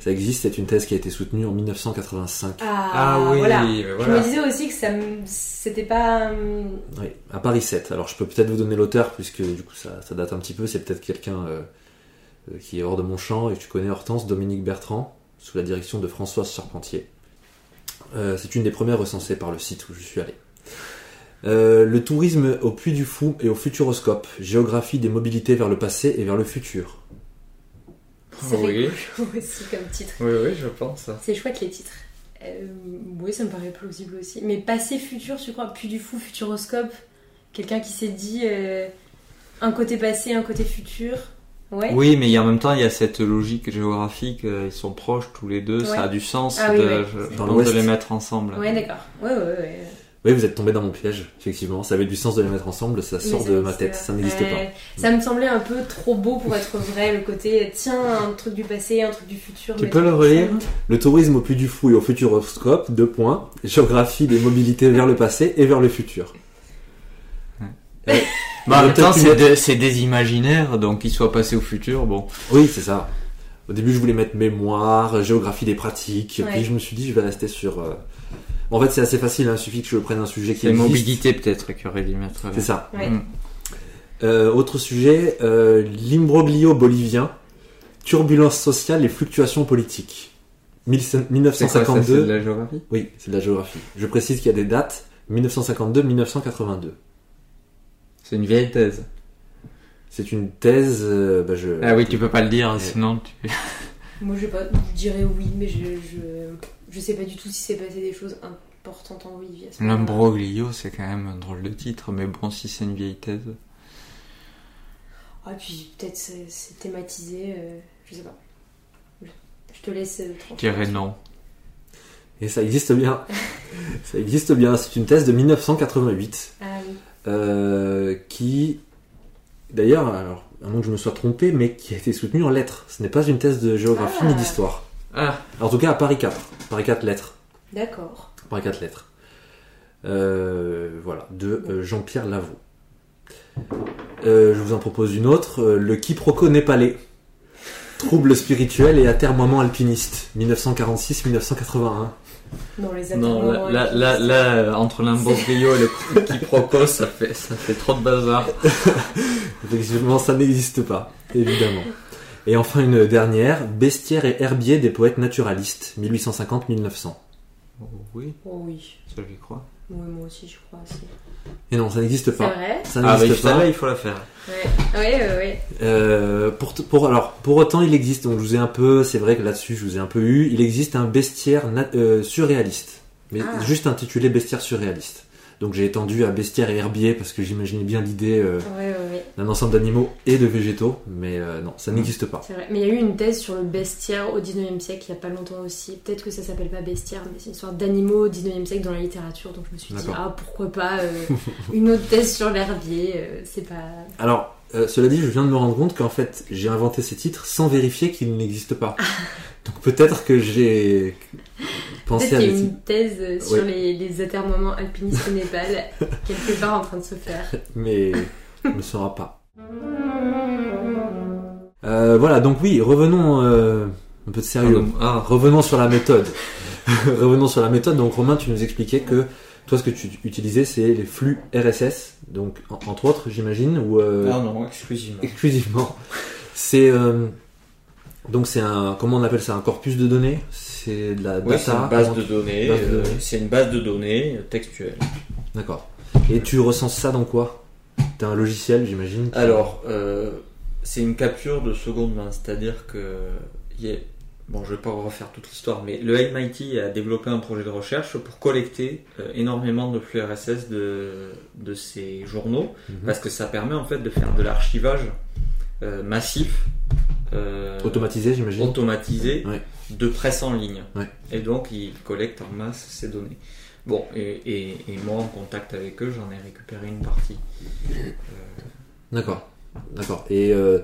Ça existe, c'est une thèse qui a été soutenue en 1985. Ah, oui, voilà. Je me disais aussi que ça c'était pas. hum, Oui, à Paris 7. Alors je peux peut-être vous donner l'auteur, puisque du coup ça, ça date un petit peu. C'est peut-être quelqu'un euh, euh, qui est hors de mon champ, et tu connais Hortense Dominique Bertrand, sous la direction de Françoise Charpentier. Euh, c'est une des premières recensées par le site où je suis allé. Euh, le tourisme au Puy du Fou et au Futuroscope, géographie des mobilités vers le passé et vers le futur. C'est Oui. rigolo (laughs) aussi comme titre. Oui, oui, je pense. C'est chouette les titres. Euh, oui, ça me paraît plausible aussi. Mais passé, futur, tu crois? Puis du fou, futuroscope. Quelqu'un qui s'est dit euh, un côté passé, un côté futur. Ouais. Oui, mais il y a- en même temps, il y a cette logique géographique. euh, Ils sont proches tous les deux. Ouais. Ça a du sens Ah oui, de, ouais. je- je Dans pense l'Ouest. de les mettre ensemble. Ouais, d'accord. Ouais, ouais, ouais. Oui, vous êtes tombé dans mon piège, effectivement. Ça avait du sens de les mettre ensemble, ça sort ça de ma tête, pas. ça n'existe Ouais. Ça me semblait un peu trop beau pour être vrai, le côté tiens, un truc du passé, un truc du futur. Tu peux le relire Le tourisme au Puy du Fou et au Futuroscope, deux points. Géographie des mobilités vers le passé et vers le futur. (laughs) Bah, en même peut-être temps, une c'est des imaginaires, donc qu'ils soient passés au futur, bon. Oui, c'est ça. Au début, je voulais mettre mémoire, géographie des pratiques, Ouais. puis je me suis dit, je vais rester sur. euh, En fait, c'est assez facile, hein, il suffit que je prenne un sujet qui C'est existe. mobilité peut-être qu'il aurait dû mettre. C'est ça. Ouais. Mm. Euh, autre sujet, euh, l'imbroglio bolivien, turbulence sociale et fluctuations politiques. Mille- C'est quoi ça, 1952. c'est de la géographie? Oui, c'est de la géographie. Je précise qu'il y a des dates 1952-1982. C'est une vieille thèse. C'est une thèse. euh, bah, je... Ah oui, tu peux pas le dire, Ouais. sinon tu. (laughs) Moi, je, pas, je dirais oui, mais je, je, je sais pas du tout si c'est passé des choses importantes en Bolivie. ce. L'imbroglio, c'est quand même un drôle de titre, mais bon, si c'est une vieille thèse. Ah, puis peut-être c'est c'est thématisé, euh, je sais pas. Je, te laisse euh, Je tranquille. dirais non. Et ça existe bien. (laughs) ça existe bien. C'est une thèse de 1988 Ah oui. euh, qui, d'ailleurs, alors, à moins que je me sois trompé, mais qui a été soutenue en lettres. Ce n'est pas une thèse de géographie Ah. ni d'histoire. Ah, En tout cas, à Paris 4. Paris 4 lettres. D'accord. Paris 4 lettres. Euh, voilà, de euh, Jean-Pierre Lavaux. Euh, je vous en propose une autre. euh, le quiproquo népalais. Troubles spirituels et atermoiement alpiniste. 1946-1981. Non, les non, atermoiements là, là, là, là, entre l'imbroglio et le quiproquo, ça fait, ça fait trop de bazar. (laughs) Effectivement, ça n'existe pas, évidemment. Et enfin une dernière, Bestiaire et herbier des poètes naturalistes, 1850-1900. Oh, oui, Oh oui. ça j'y crois. Oui, moi aussi, je crois aussi. Et non, ça n'existe C'est pas. vrai Ça Ah, pas. il faut la faire. Ouais, ouais. ouais. Euh, pour, pour, alors, pour autant, il existe, donc je vous ai un peu, c'est vrai que là-dessus, je vous ai un peu eu, il existe un bestiaire euh, surréaliste. Mais Ah. juste intitulé bestiaire surréaliste. Donc j'ai étendu à bestiaire et herbier parce que j'imaginais bien l'idée euh, Ouais, ouais, ouais. d'un ensemble d'animaux et de végétaux, mais euh, non, ça n'existe pas. C'est vrai. Mais il y a eu une thèse sur le bestiaire au 19e siècle il n'y a pas longtemps aussi. Peut-être que ça s'appelle pas bestiaire, mais c'est une histoire d'animaux au 19e siècle dans la littérature. Donc je me suis dit, ah pourquoi pas euh, (laughs) une autre thèse sur l'herbier. euh, c'est pas. Alors, euh, cela dit, je viens de me rendre compte qu'en fait, j'ai inventé ces titres sans vérifier qu'ils n'existent pas. (laughs) Donc peut-être que j'ai (laughs) Peut-être à qu'il y des une thèse euh, sur les, les atermoiements alpinistes au Népal, (laughs) quelque part en train de se faire. mais on ne le saura pas. Euh, voilà, donc oui, revenons euh, un peu de sérieux. Ah, Revenons sur la méthode. (laughs) revenons sur la méthode. Donc Romain, tu nous expliquais que toi, ce que tu utilisais, c'est les flux RSS. Donc en- entre autres, j'imagine, ou euh, ah non, exclusivement. exclusivement. C'est euh, donc c'est un comment on appelle ça un corpus de données? C'est de la c'est une base de données. euh, données. c'est une base de données euh, textuelle. D'accord. Et tu recenses ça dans quoi? T'as un logiciel, j'imagine. qui- Alors, euh, c'est une capture de seconde main, c'est-à-dire que bon, je vais pas refaire toute l'histoire, mais le MIT a développé un projet de recherche pour collecter euh, énormément de flux RSS de, de ces journaux, Mhm. parce que ça permet en fait de faire de l'archivage euh, massif, euh, automatisé, j'imagine. automatisé Ouais. De presse en ligne. Ouais. Et donc, ils collectent en masse ces données. Bon, et, et, et moi, en contact avec eux, j'en ai récupéré une partie. D'accord. D'accord. Et euh,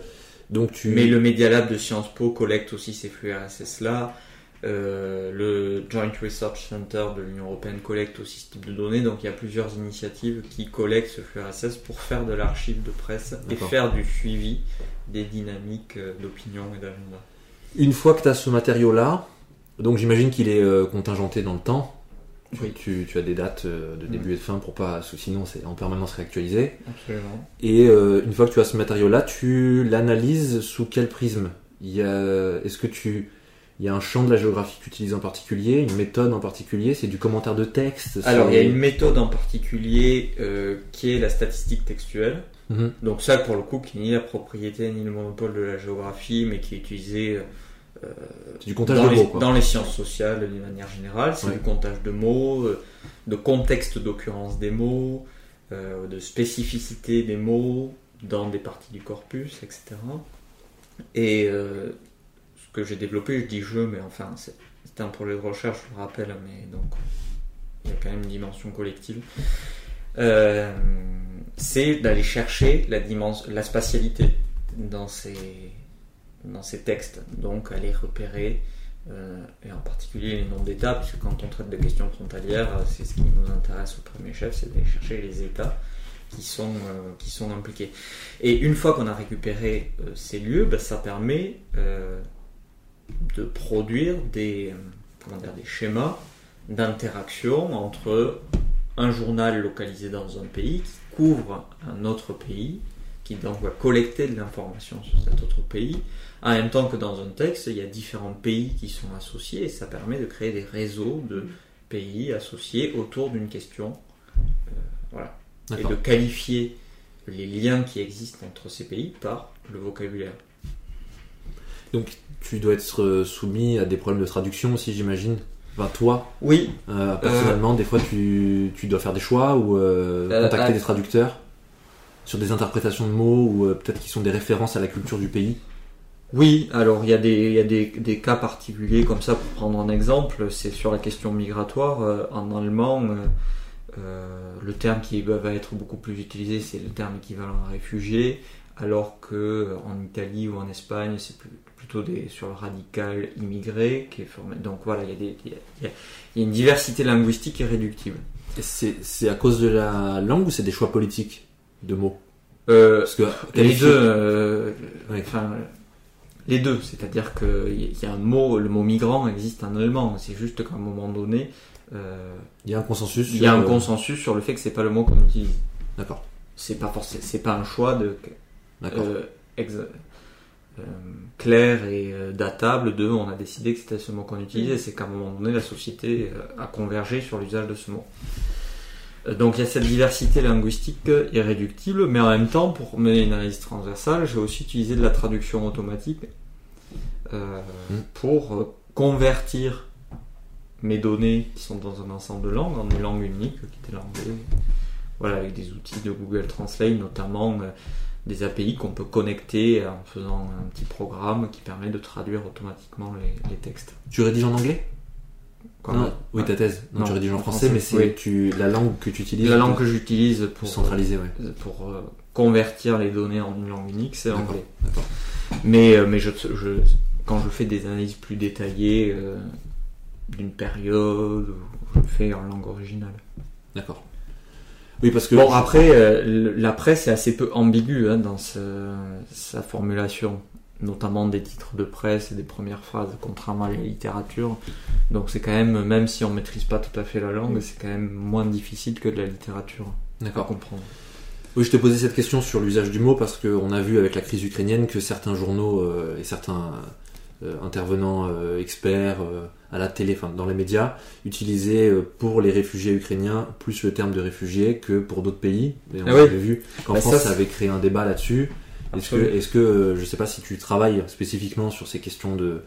donc tu. Mais le Media Lab de Sciences Po collecte aussi ces flux RSS là. Euh, le Joint Research Center de l'Union Européenne collecte aussi ce type de données. Donc il y a plusieurs initiatives qui collectent ce flux RSS pour faire de l'archive de presse et faire du suivi des dynamiques euh, d'opinion et d'agenda. Une fois que tu as ce matériau-là, donc j'imagine qu'il est euh, contingenté dans le temps. Tu, Oui. tu, tu as des dates euh, de début et de fin pour pas, sinon c'est en permanence réactualisé. Absolument. Et euh, une fois que tu as ce matériau-là, tu l'analyses sous quel prisme? Il y a, est-ce que tu, il y a un champ de la géographie que tu utilises en particulier, une méthode en particulier, c'est du commentaire de texte Alors il y a une méthode en particulier euh, qui est la statistique textuelle. Mhm. Donc ça, pour le coup, qui n'est ni la propriété ni le monopole de la géographie, mais qui est utilisé euh, du comptage dans, de les, mots, quoi. dans les sciences sociales d'une manière générale. C'est Ouais. du comptage de mots, euh, de contexte d'occurrence des mots, euh, de spécificité des mots dans des parties du corpus, etc. Et euh, ce que j'ai développé, je dis je, mais enfin, c'est c'est un projet de recherche, je le rappelle, mais donc il y a quand même une dimension collective. Euh, c'est d'aller chercher la, dimension, la spatialité dans ces, dans ces textes. Donc aller repérer, euh, et en particulier les noms d'États, puisque quand on traite de questions frontalières, euh, c'est ce qui nous intéresse au premier chef, c'est d'aller chercher les États qui sont, euh, qui sont impliqués. Et une fois qu'on a récupéré ces lieux, ben, ça permet de produire des, comment dire, des schémas d'interaction entre un journal localisé dans un pays qui couvre un autre pays, qui donc va collecter de l'information sur cet autre pays, en même temps que dans un texte, il y a différents pays qui sont associés et ça permet de créer des réseaux de pays associés autour d'une question. Euh, voilà. Et de qualifier les liens qui existent entre ces pays par le vocabulaire. Donc tu dois être soumis à des problèmes de traduction aussi, j'imagine? Enfin, toi, Oui, euh, personnellement, des fois tu, tu dois faire des choix ou euh, Euh, contacter ah. des traducteurs sur des interprétations de mots ou euh, peut-être qui sont des références à la culture du pays. Oui, alors il y a, des, y a des, des cas particuliers comme ça pour prendre un exemple, c'est sur la question migratoire. euh, en allemand, euh, euh, le terme qui va être beaucoup plus utilisé, c'est le terme équivalent à réfugié, alors que euh, en Italie ou en Espagne, c'est plus- plutôt des, sur le radical immigré qui est formé. Donc voilà, il y a, des, il y a- il y a- une diversité linguistique irréductible. C'est à cause de la langue ou c'est des choix politiques de mots? Euh, Parce que Les deux, euh, Ouais. enfin, les deux, c'est-à-dire qu'il y a un mot, le mot migrant existe en allemand, c'est juste qu'à un moment donné, euh, il y a un consensus. il y a sur, un euh, consensus sur le fait que c'est pas le mot qu'on utilise. D'accord. C'est pas forcément, c'est pas un choix de D'accord. ex- clair et euh, datable de on a décidé que c'était ce mot qu'on utilisait, c'est qu'à un moment donné la société euh, a convergé sur l'usage de ce mot. Euh, Donc il y a cette diversité linguistique euh, irréductible, mais en même temps, pour mener une analyse transversale, j'ai aussi utilisé de la traduction automatique euh, Mm. pour euh, convertir mes données qui sont dans un ensemble de langues en une langue unique qui était l'anglais. Voilà, avec des outils de Google Translate, notamment euh, des API qu'on peut connecter en faisant un petit programme qui permet de traduire automatiquement les, les textes. Tu rédiges en anglais? Oui, ta thèse. Non, tu rédiges en français, mais c'est la langue que tu utilises. La langue que j'utilise pour centraliser, pour convertir les données en une langue unique, c'est l'anglais. Mais, mais je, quand je fais des analyses plus détaillées d'une période, je le fais en langue originale. D'accord. Oui, parce que. Bon, après, euh, la presse est assez peu ambiguë hein, dans sa formulation, notamment des titres de presse et des premières phrases, contrairement à la littérature. Donc, c'est quand même, même si on maîtrise pas tout à fait la langue, c'est quand même moins difficile que de la littérature à comprendre. Oui, je te posais cette question sur l'usage du mot parce qu'on a vu avec la crise ukrainienne que certains journaux euh, et certains intervenants experts à la télé, enfin dans les médias, utiliser euh, pour les réfugiés ukrainiens plus le terme de réfugiés que pour d'autres pays. Et on ah avait vu qu'en France, ça, avait créé un débat là-dessus. Est-ce que, est-ce que, euh, je sais pas si tu travailles spécifiquement sur ces questions de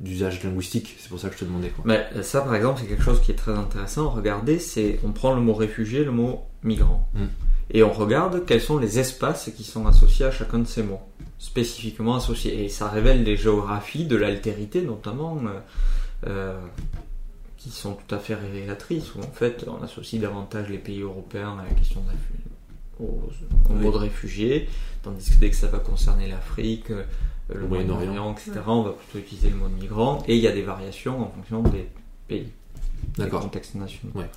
d'usage linguistique, c'est pour ça que je te demandais. Quoi. Mais ça, par exemple, c'est quelque chose qui est très intéressant. Regardez, c'est on prend le mot réfugié, le mot migrant, hmm. et on regarde quels sont les espaces qui sont associés à chacun de ces mots, spécifiquement associés. Et ça révèle les géographies de l'altérité, notamment. Euh, euh, qui sont tout à fait révélatrices, où en fait on associe davantage les pays européens à la question de de réfugiés, tandis que dès que ça va concerner l'Afrique, euh, le Moyen-Orient, etc., on va plutôt utiliser le mot de migrant, et il y a des variations en fonction des pays, des contextes nationaux. Ouais.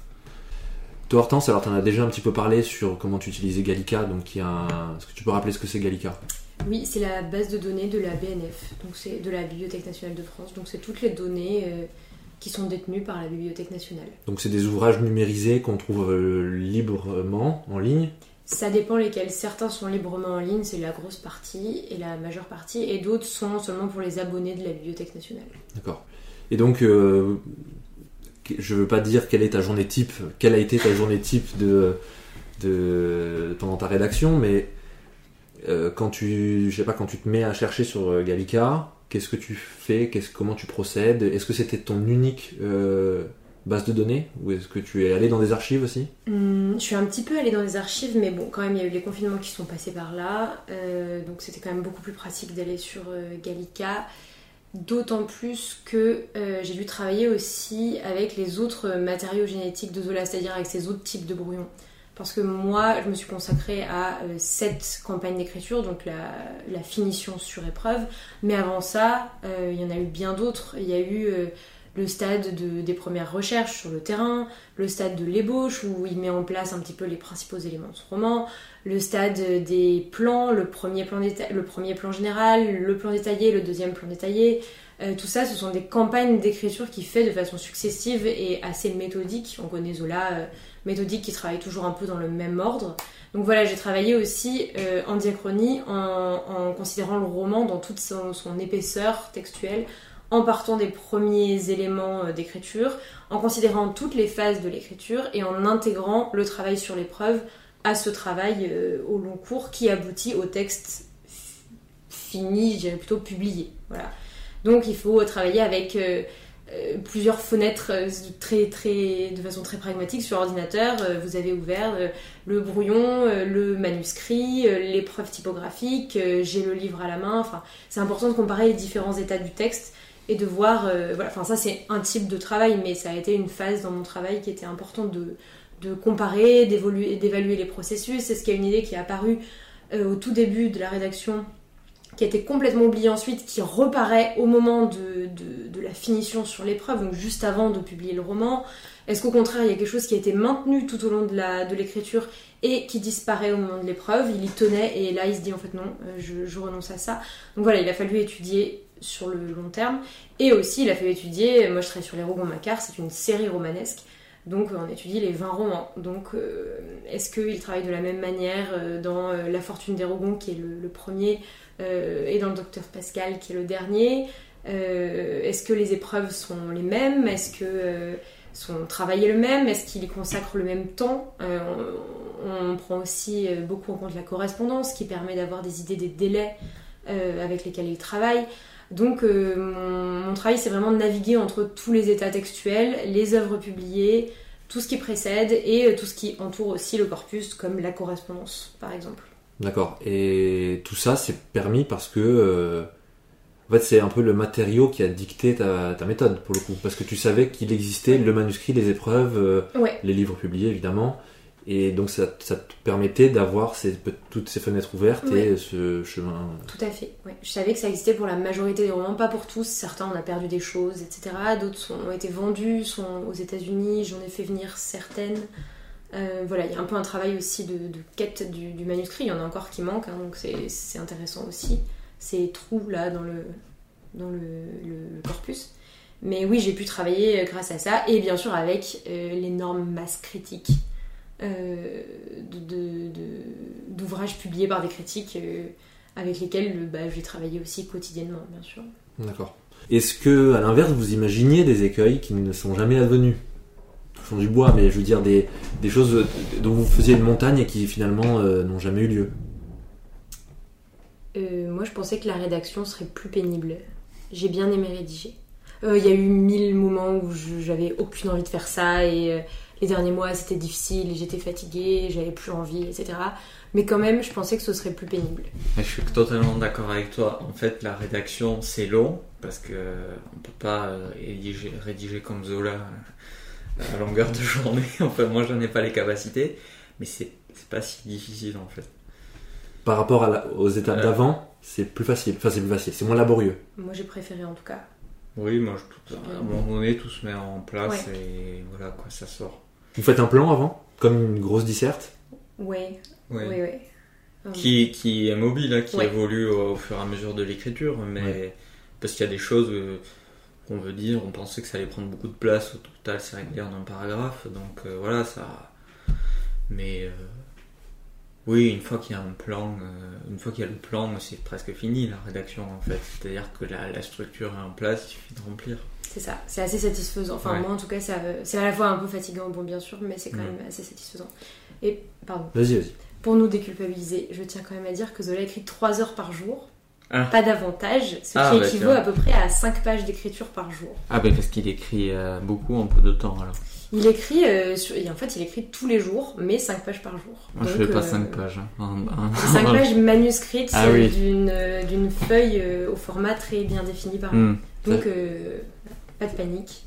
Toi, Hortense, alors tu en as déjà un petit peu parlé sur comment tu utilisais Gallica, donc il y a Est-ce que tu peux rappeler ce que c'est Gallica? Oui, c'est la base de données de la BNF, donc c'est de la Bibliothèque nationale de France. Donc c'est toutes les données euh, qui sont détenues par la Bibliothèque nationale. Donc c'est des ouvrages numérisés qu'on trouve euh, librement en ligne? Ça dépend lesquels. Certains sont librement en ligne, c'est la grosse partie et la majeure partie, et d'autres sont seulement pour les abonnés de la Bibliothèque nationale. D'accord. Et donc, euh, je veux pas dire quelle est ta journée type, quelle a été ta journée type de, de pendant ta rédaction, mais euh, quand tu, je sais pas, quand tu te mets à chercher sur euh, Gallica, qu'est-ce que tu fais? Comment tu procèdes? Est-ce que c'était ton unique euh, base de données? Ou est-ce que tu es allé dans des archives aussi? Hmm, Je suis un petit peu allé dans des archives, mais bon, quand même, il y a eu les confinements qui sont passés par là. donc c'était quand même beaucoup plus pratique d'aller sur Gallica. D'autant plus que j'ai dû travailler aussi avec les autres matériaux génétiques de Zola, c'est-à-dire avec ces autres types de brouillons parce que moi, je me suis consacrée à euh, cette campagne d'écriture, donc la, finition sur épreuve. Mais avant ça, euh, il y en a eu bien d'autres. Il y a eu euh, le stade des premières recherches sur le terrain, le stade de l'ébauche, où il met en place un petit peu les principaux éléments de ce roman, le stade des plans, le premier plan, le premier plan général, le plan détaillé, le deuxième plan détaillé. tout ça, ce sont des campagnes d'écriture qui fait de façon successive et assez méthodique. On connaît Zola méthodique qui travaille toujours un peu dans le même ordre. Donc voilà, j'ai travaillé aussi euh, en diachronie en, considérant le roman dans toute son, épaisseur textuelle, en partant des premiers éléments euh, d'écriture, en considérant toutes les phases de l'écriture et en intégrant le travail sur l'épreuve à ce travail euh, au long cours qui aboutit au texte fini, je dirais plutôt publié. Voilà. Donc il faut travailler avec euh, plusieurs fenêtres de façon très pragmatique sur ordinateur. Vous avez ouvert le brouillon, le manuscrit, l'épreuve typographique, j'ai le livre à la main. Enfin, c'est important de comparer les différents états du texte et de voir. voilà, enfin, ça c'est un type de travail, mais ça a été une phase dans mon travail qui était importante de, de comparer, d'évaluer les processus. C'est ce qui a une idée qui est apparue au tout début de la rédaction qui a été complètement oublié ensuite, qui reparaît au moment de, de, la finition sur l'épreuve, donc juste avant de publier le roman Est-ce qu'au contraire, il y a quelque chose qui a été maintenu tout au long de l'écriture et qui disparaît au moment de l'épreuve? Il y tenait et là, il se dit en fait non, euh, je, je, renonce à ça. Donc voilà, il a fallu étudier sur le long terme. Et aussi, il a fallu étudier, moi je travaille sur les Rougon-Macquart, c'est une série romanesque. Donc on étudie les 20 romans. Donc euh, est-ce qu'il travaille de la même manière euh, dans La Fortune des Rougon, qui est le premier euh, et dans le Docteur Pascal qui est le dernier? Euh, est-ce que les épreuves sont les mêmes? Est-ce que euh, son travail est le même? Est-ce qu'il y consacre le même temps? On, prend aussi beaucoup en compte la correspondance qui permet d'avoir des idées des délais avec lesquels il travaille. Donc mon, travail c'est vraiment de naviguer entre tous les états textuels, les œuvres publiées, tout ce qui précède et tout ce qui entoure aussi le corpus comme la correspondance par exemple. D'accord. Et tout ça, c'est permis parce que, euh, En fait, c'est un peu le matériau qui a dicté ta, ta méthode, pour le coup. Parce que tu savais qu'il existait le manuscrit, les épreuves, euh, Ouais, les livres publiés, évidemment. Et donc, ça, ça te permettait d'avoir ces, toutes ces fenêtres ouvertes Ouais. et ce chemin. tout à fait. Ouais. Je savais que ça existait pour la majorité des romans, pas pour tous. Certains, on a perdu des choses, etc. D'autres ont été vendus, sont aux États-Unis. J'en ai fait venir certaines. Euh, voilà, il y a un peu un travail aussi de, de quête du, du manuscrit. Il y en a encore qui manquent, hein, donc c'est intéressant aussi. Ces trous là dans le, dans le, le corpus. Mais oui, j'ai pu travailler euh, grâce à ça, et bien sûr avec euh, l'énorme masse critique euh, de- de- de- d'ouvrages publiés par des critiques euh, avec lesquels euh, bah, j'ai travaillé aussi quotidiennement, bien sûr. D'accord. Est-ce que, à l'inverse, vous imaginiez des écueils qui ne sont jamais advenus? Touchons du bois, mais je veux dire des, des choses dont vous faisiez une montagne et qui finalement euh, n'ont jamais eu lieu? Euh, moi, je pensais que la rédaction serait plus pénible. J'ai bien aimé rédiger. Euh, Il y a eu mille moments où j'avais aucune envie de faire ça et les derniers mois c'était difficile, j'étais fatiguée, j'avais plus envie, etc. Mais quand même, je pensais que ce serait plus pénible. Mais je suis totalement d'accord avec toi. En fait, la rédaction, c'est long parce que on peut pas euh, rédiger, rédiger comme Zola euh, à longueur de journée. (laughs) Enfin, moi, j'en ai pas les capacités, mais c'est c'est pas si difficile en fait. Par rapport à la- aux étapes Euh. d'avant, c'est plus facile. Enfin, c'est plus facile, c'est moins laborieux. Moi, j'ai préféré en tout cas. Oui, moi, je, à un moment donné, tout se met en place Ouais. et voilà quoi, ça sort. Vous faites un plan avant Comme une grosse disserte ouais, ouais. Euh, Qui, qui est mobile, hein, qui Ouais. évolue au, au fur et à mesure de l'écriture, mais Ouais. parce qu'il y a des choses euh, qu'on veut dire, on pensait que ça allait prendre beaucoup de place, au total c'est réglé en un paragraphe, donc euh, voilà, ça. Mais euh, oui, une fois qu'il y a un plan, euh, une fois qu'il y a le plan, c'est presque fini la rédaction en fait. C'est-à-dire que la, la structure est en place, il suffit de remplir. C'est ça, c'est assez satisfaisant. Enfin, Ouais. moi en tout cas, c'est à la fois un peu fatigant, bon, bien sûr, mais c'est quand même assez satisfaisant. Et, pardon, Vas-y, vas-y. pour nous déculpabiliser, je tiens quand même à dire que Zola écrit 3 heures par jour, Ah. pas davantage, ce Ah, qui bah, équivaut à peu près à 5 pages d'écriture par jour. Ah ben parce qu'il écrit euh, beaucoup en peu de temps alors. Il écrit, euh, sur- et en fait, il écrit tous les jours, mais 5 pages par jour. Moi je Donc, fais pas euh, 5 pages. hein. En- en- 5 pages manuscrites Ah euh, oui. d'une, euh, d'une feuille euh, au format très bien défini par Hmm. Donc, euh, pas de panique.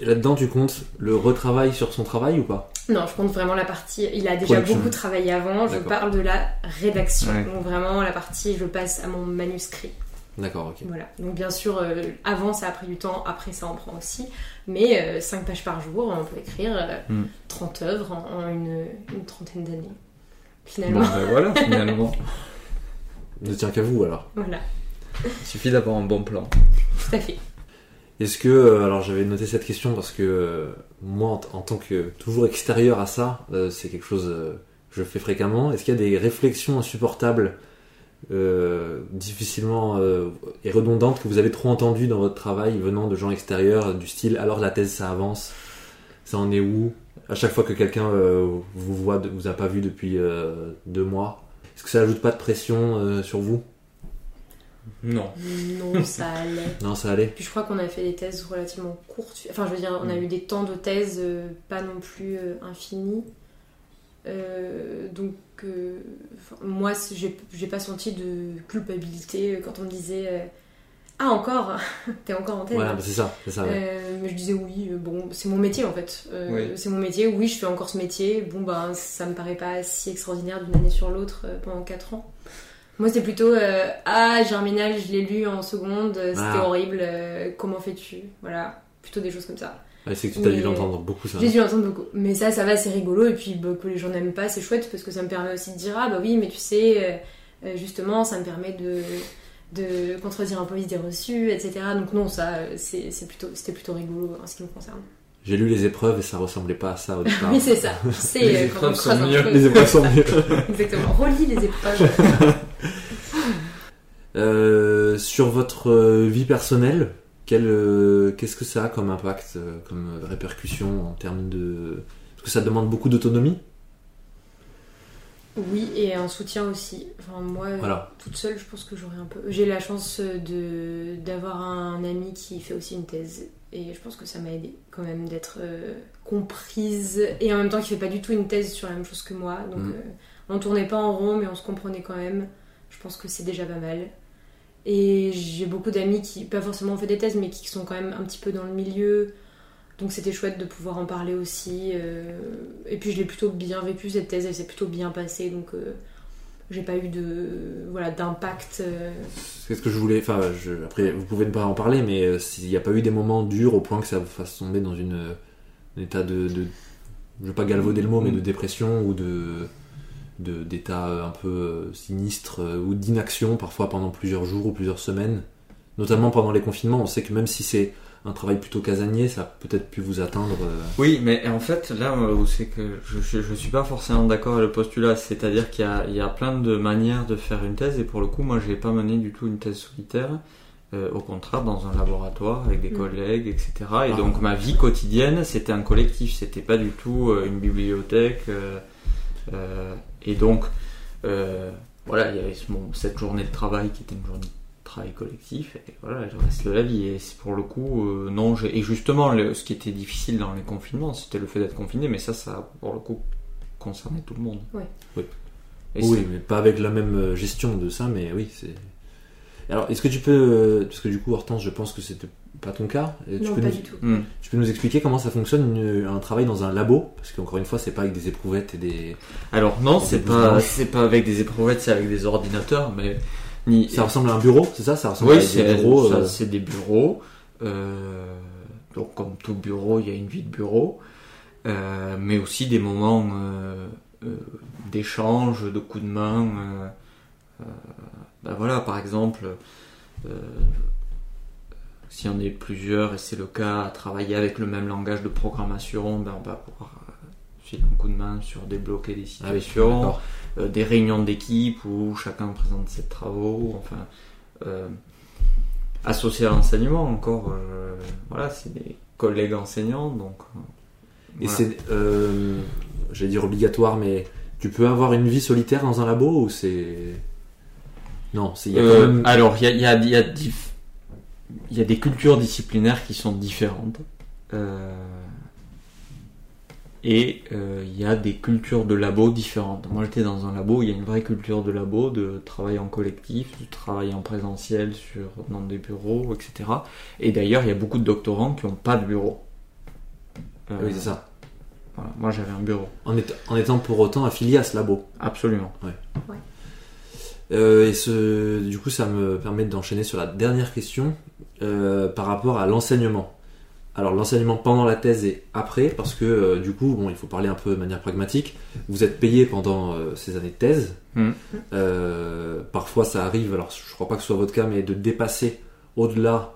Là-dedans, tu comptes le retravail sur son travail ou pas? Non, je compte vraiment la partie. Il a déjà Production. beaucoup travaillé avant. Je D'accord. parle de la rédaction. Ouais. Donc vraiment la partie, je passe à mon manuscrit. D'accord, ok. Voilà. Donc bien sûr, euh, avant ça a pris du temps, après ça en prend aussi. Mais 5 pages par jour, on peut écrire euh, Mm. 30 œuvres en, en une, une trentaine d'années. Bon Finalement, ben voilà finalement. (laughs) Ne tient qu'à vous alors. voilà. Il suffit d'avoir un bon plan. Tout à fait. Est-ce que, euh, alors j'avais noté cette question parce que euh, moi, en, tant que toujours extérieur à ça, euh, c'est quelque chose que je fais fréquemment. Est-ce qu'il y a des réflexions insupportables, difficilement et redondantes que vous avez trop entendues dans votre travail venant de gens extérieurs, du style alors la thèse ça avance, ça en est où? À chaque fois que quelqu'un vous voit, vous a pas vu depuis deux mois, est-ce que ça ajoute pas de pression sur vous? Non. Non, (laughs) ça allait. Non, ça allait. Puis je crois qu'on a fait des thèses relativement courtes. Enfin, je veux dire, on a Mm. eu des temps de thèse euh, pas non plus euh, infinis. Euh, donc, euh, moi, j'ai pas senti de culpabilité quand on me disait euh, Ah, encore (laughs) T'es encore en thèse Voilà, hein bah, c'est ça, c'est ça. ouais. Euh, mais je disais oui, bon, c'est mon métier en fait. Euh, Oui. C'est mon métier, oui, je fais encore ce métier. Bon, ben, ça me paraît pas si extraordinaire d'une année sur l'autre euh, pendant 4 ans. Moi, c'était plutôt euh, Ah, Germinal, je l'ai lu en seconde, euh, c'était Ah. horrible, euh, comment fais-tu? Voilà, plutôt des choses comme ça. Ouais, c'est que tu as dû l'entendre beaucoup ça. J'ai dû entendre beaucoup. Mais ça, ça va, c'est rigolo. Et puis bah, que les gens n'aiment pas, c'est chouette parce que ça me permet aussi de dire Ah, bah oui, mais tu sais, euh, justement, ça me permet de, de contredire un peu les idées reçues, etc. Donc, non, ça, c'est c'est plutôt, c'était plutôt rigolo en ce qui me concerne. J'ai lu les épreuves et ça ressemblait pas à ça au (laughs) départ. Oui, c'est ça. C'est Les euh, épreuves quand on sont mieux. Les épreuves sont mieux. (laughs) Exactement. Relis les épreuves. (laughs) Euh, sur votre euh, vie personnelle, euh, qu'est-ce que ça a comme impact, comme répercussion en termes de... Est-ce que ça demande beaucoup d'autonomie? Oui, et un soutien aussi. Enfin, moi, Voilà. toute seule, je pense que j'aurais un peu. J'ai la chance de d'avoir un ami qui fait aussi une thèse, et je pense que ça m'a aidé quand même d'être euh, comprise, et en même temps qui fait pas du tout une thèse sur la même chose que moi. Donc, Mhm. euh, on tournait pas en rond, mais on se comprenait quand même. Je pense que c'est déjà pas mal. Et j'ai beaucoup d'amis qui, pas forcément ont fait des thèses, mais qui sont quand même un petit peu dans le milieu. Donc c'était chouette de pouvoir en parler aussi. euh, Et puis je l'ai plutôt bien vécu cette thèse, elle s'est plutôt bien passée, donc euh, j'ai pas eu de voilà d'impact. euh. C'est ce que je voulais. Enfin, je- après, vous pouvez ne pas en parler, mais euh, s'il n'y a pas eu des moments durs au point que ça vous fasse tomber dans une, euh, un état de, de- Je veux pas galvauder le mot, mais de dépression ou de- d'état un peu euh, sinistre euh, ou d'inaction parfois pendant plusieurs jours ou plusieurs semaines. Notamment pendant les confinements, on sait que même si c'est un travail plutôt casanier, ça a peut-être pu vous atteindre. euh, Oui, mais en fait, là euh, où c'est que je, je, je suis pas forcément d'accord avec le postulat, c'est-à-dire qu'il y a, il y a plein de manières de faire une thèse, et pour le coup, moi, j'ai pas mené du tout une thèse solitaire. Euh, au contraire, dans un laboratoire avec des Mm. collègues, etc. Et Ah. donc, ma vie quotidienne, c'était un collectif, c'était pas du tout euh, une bibliothèque. euh, euh, et donc, euh, voilà, il y avait ce- bon, cette journée de travail qui était une journée de travail collectif, et voilà, le reste de la vie. Et c'est pour le coup, euh, non, j'ai- et justement, le- ce qui était difficile dans les confinements, c'était le fait d'être confiné, mais ça, ça, pour le coup, concernait tout le monde. Ouais. Oui. Et oui, mais pas avec la même euh, gestion de ça, mais oui, c'est. Alors, est-ce que tu peux. euh, Parce que du coup, Hortense, je pense que c'était pas ton cas. Et tu, Non, peux pas nous, du tout. Hmm. tu peux nous expliquer comment ça fonctionne une- un travail dans un labo? Parce qu'encore une fois, c'est pas avec des éprouvettes et des. Alors non, c'est pas, c'est pas avec des éprouvettes, c'est avec des ordinateurs, mais ni. Ça ressemble à un bureau, c'est ça? Ça ressemble Oui, à c'est des bureaux. ça, euh, c'est des bureaux. euh, donc comme tout bureau, il y a une vie de bureau, euh, mais aussi des moments euh, euh, d'échange, de coups de main. euh, euh, ben voilà, par exemple, euh, si on est plusieurs, et c'est le cas, à travailler avec le même langage de programmation, ben on va pouvoir euh, filer un coup de main sur débloquer des Ah oui, situations d'accord. euh, des réunions d'équipe où chacun présente ses travaux, enfin, euh, associé à l'enseignement encore, euh, voilà, c'est des collègues enseignants, donc. Et voilà. c'est. J'allais dire obligatoire, mais tu peux avoir une vie solitaire dans un labo ou c'est. Non, c'est- même. Alors, il y a, y, a, y, a il y a des cultures disciplinaires qui sont différentes. euh, et euh, il y a des cultures de labo différentes. Moi, j'étais dans un labo, il y a une vraie culture de labo, de travail en collectif, de travail en présentiel sur, dans des bureaux, etc. Et d'ailleurs, il y a beaucoup de doctorants qui n'ont pas de bureau. Euh, Oui, c'est ça. voilà. Moi, j'avais un bureau. En, étant- en étant pour autant affilié à ce labo. Absolument. Euh, et ce, du coup, ça me permet d'enchaîner sur la dernière question euh, par rapport à l'enseignement. Alors, l'enseignement pendant la thèse et après, parce que euh, du coup, bon, il faut parler un peu de manière pragmatique. Vous êtes payé pendant euh, ces années de thèse. Euh, parfois, ça arrive, alors je crois pas que ce soit votre cas, mais de dépasser au-delà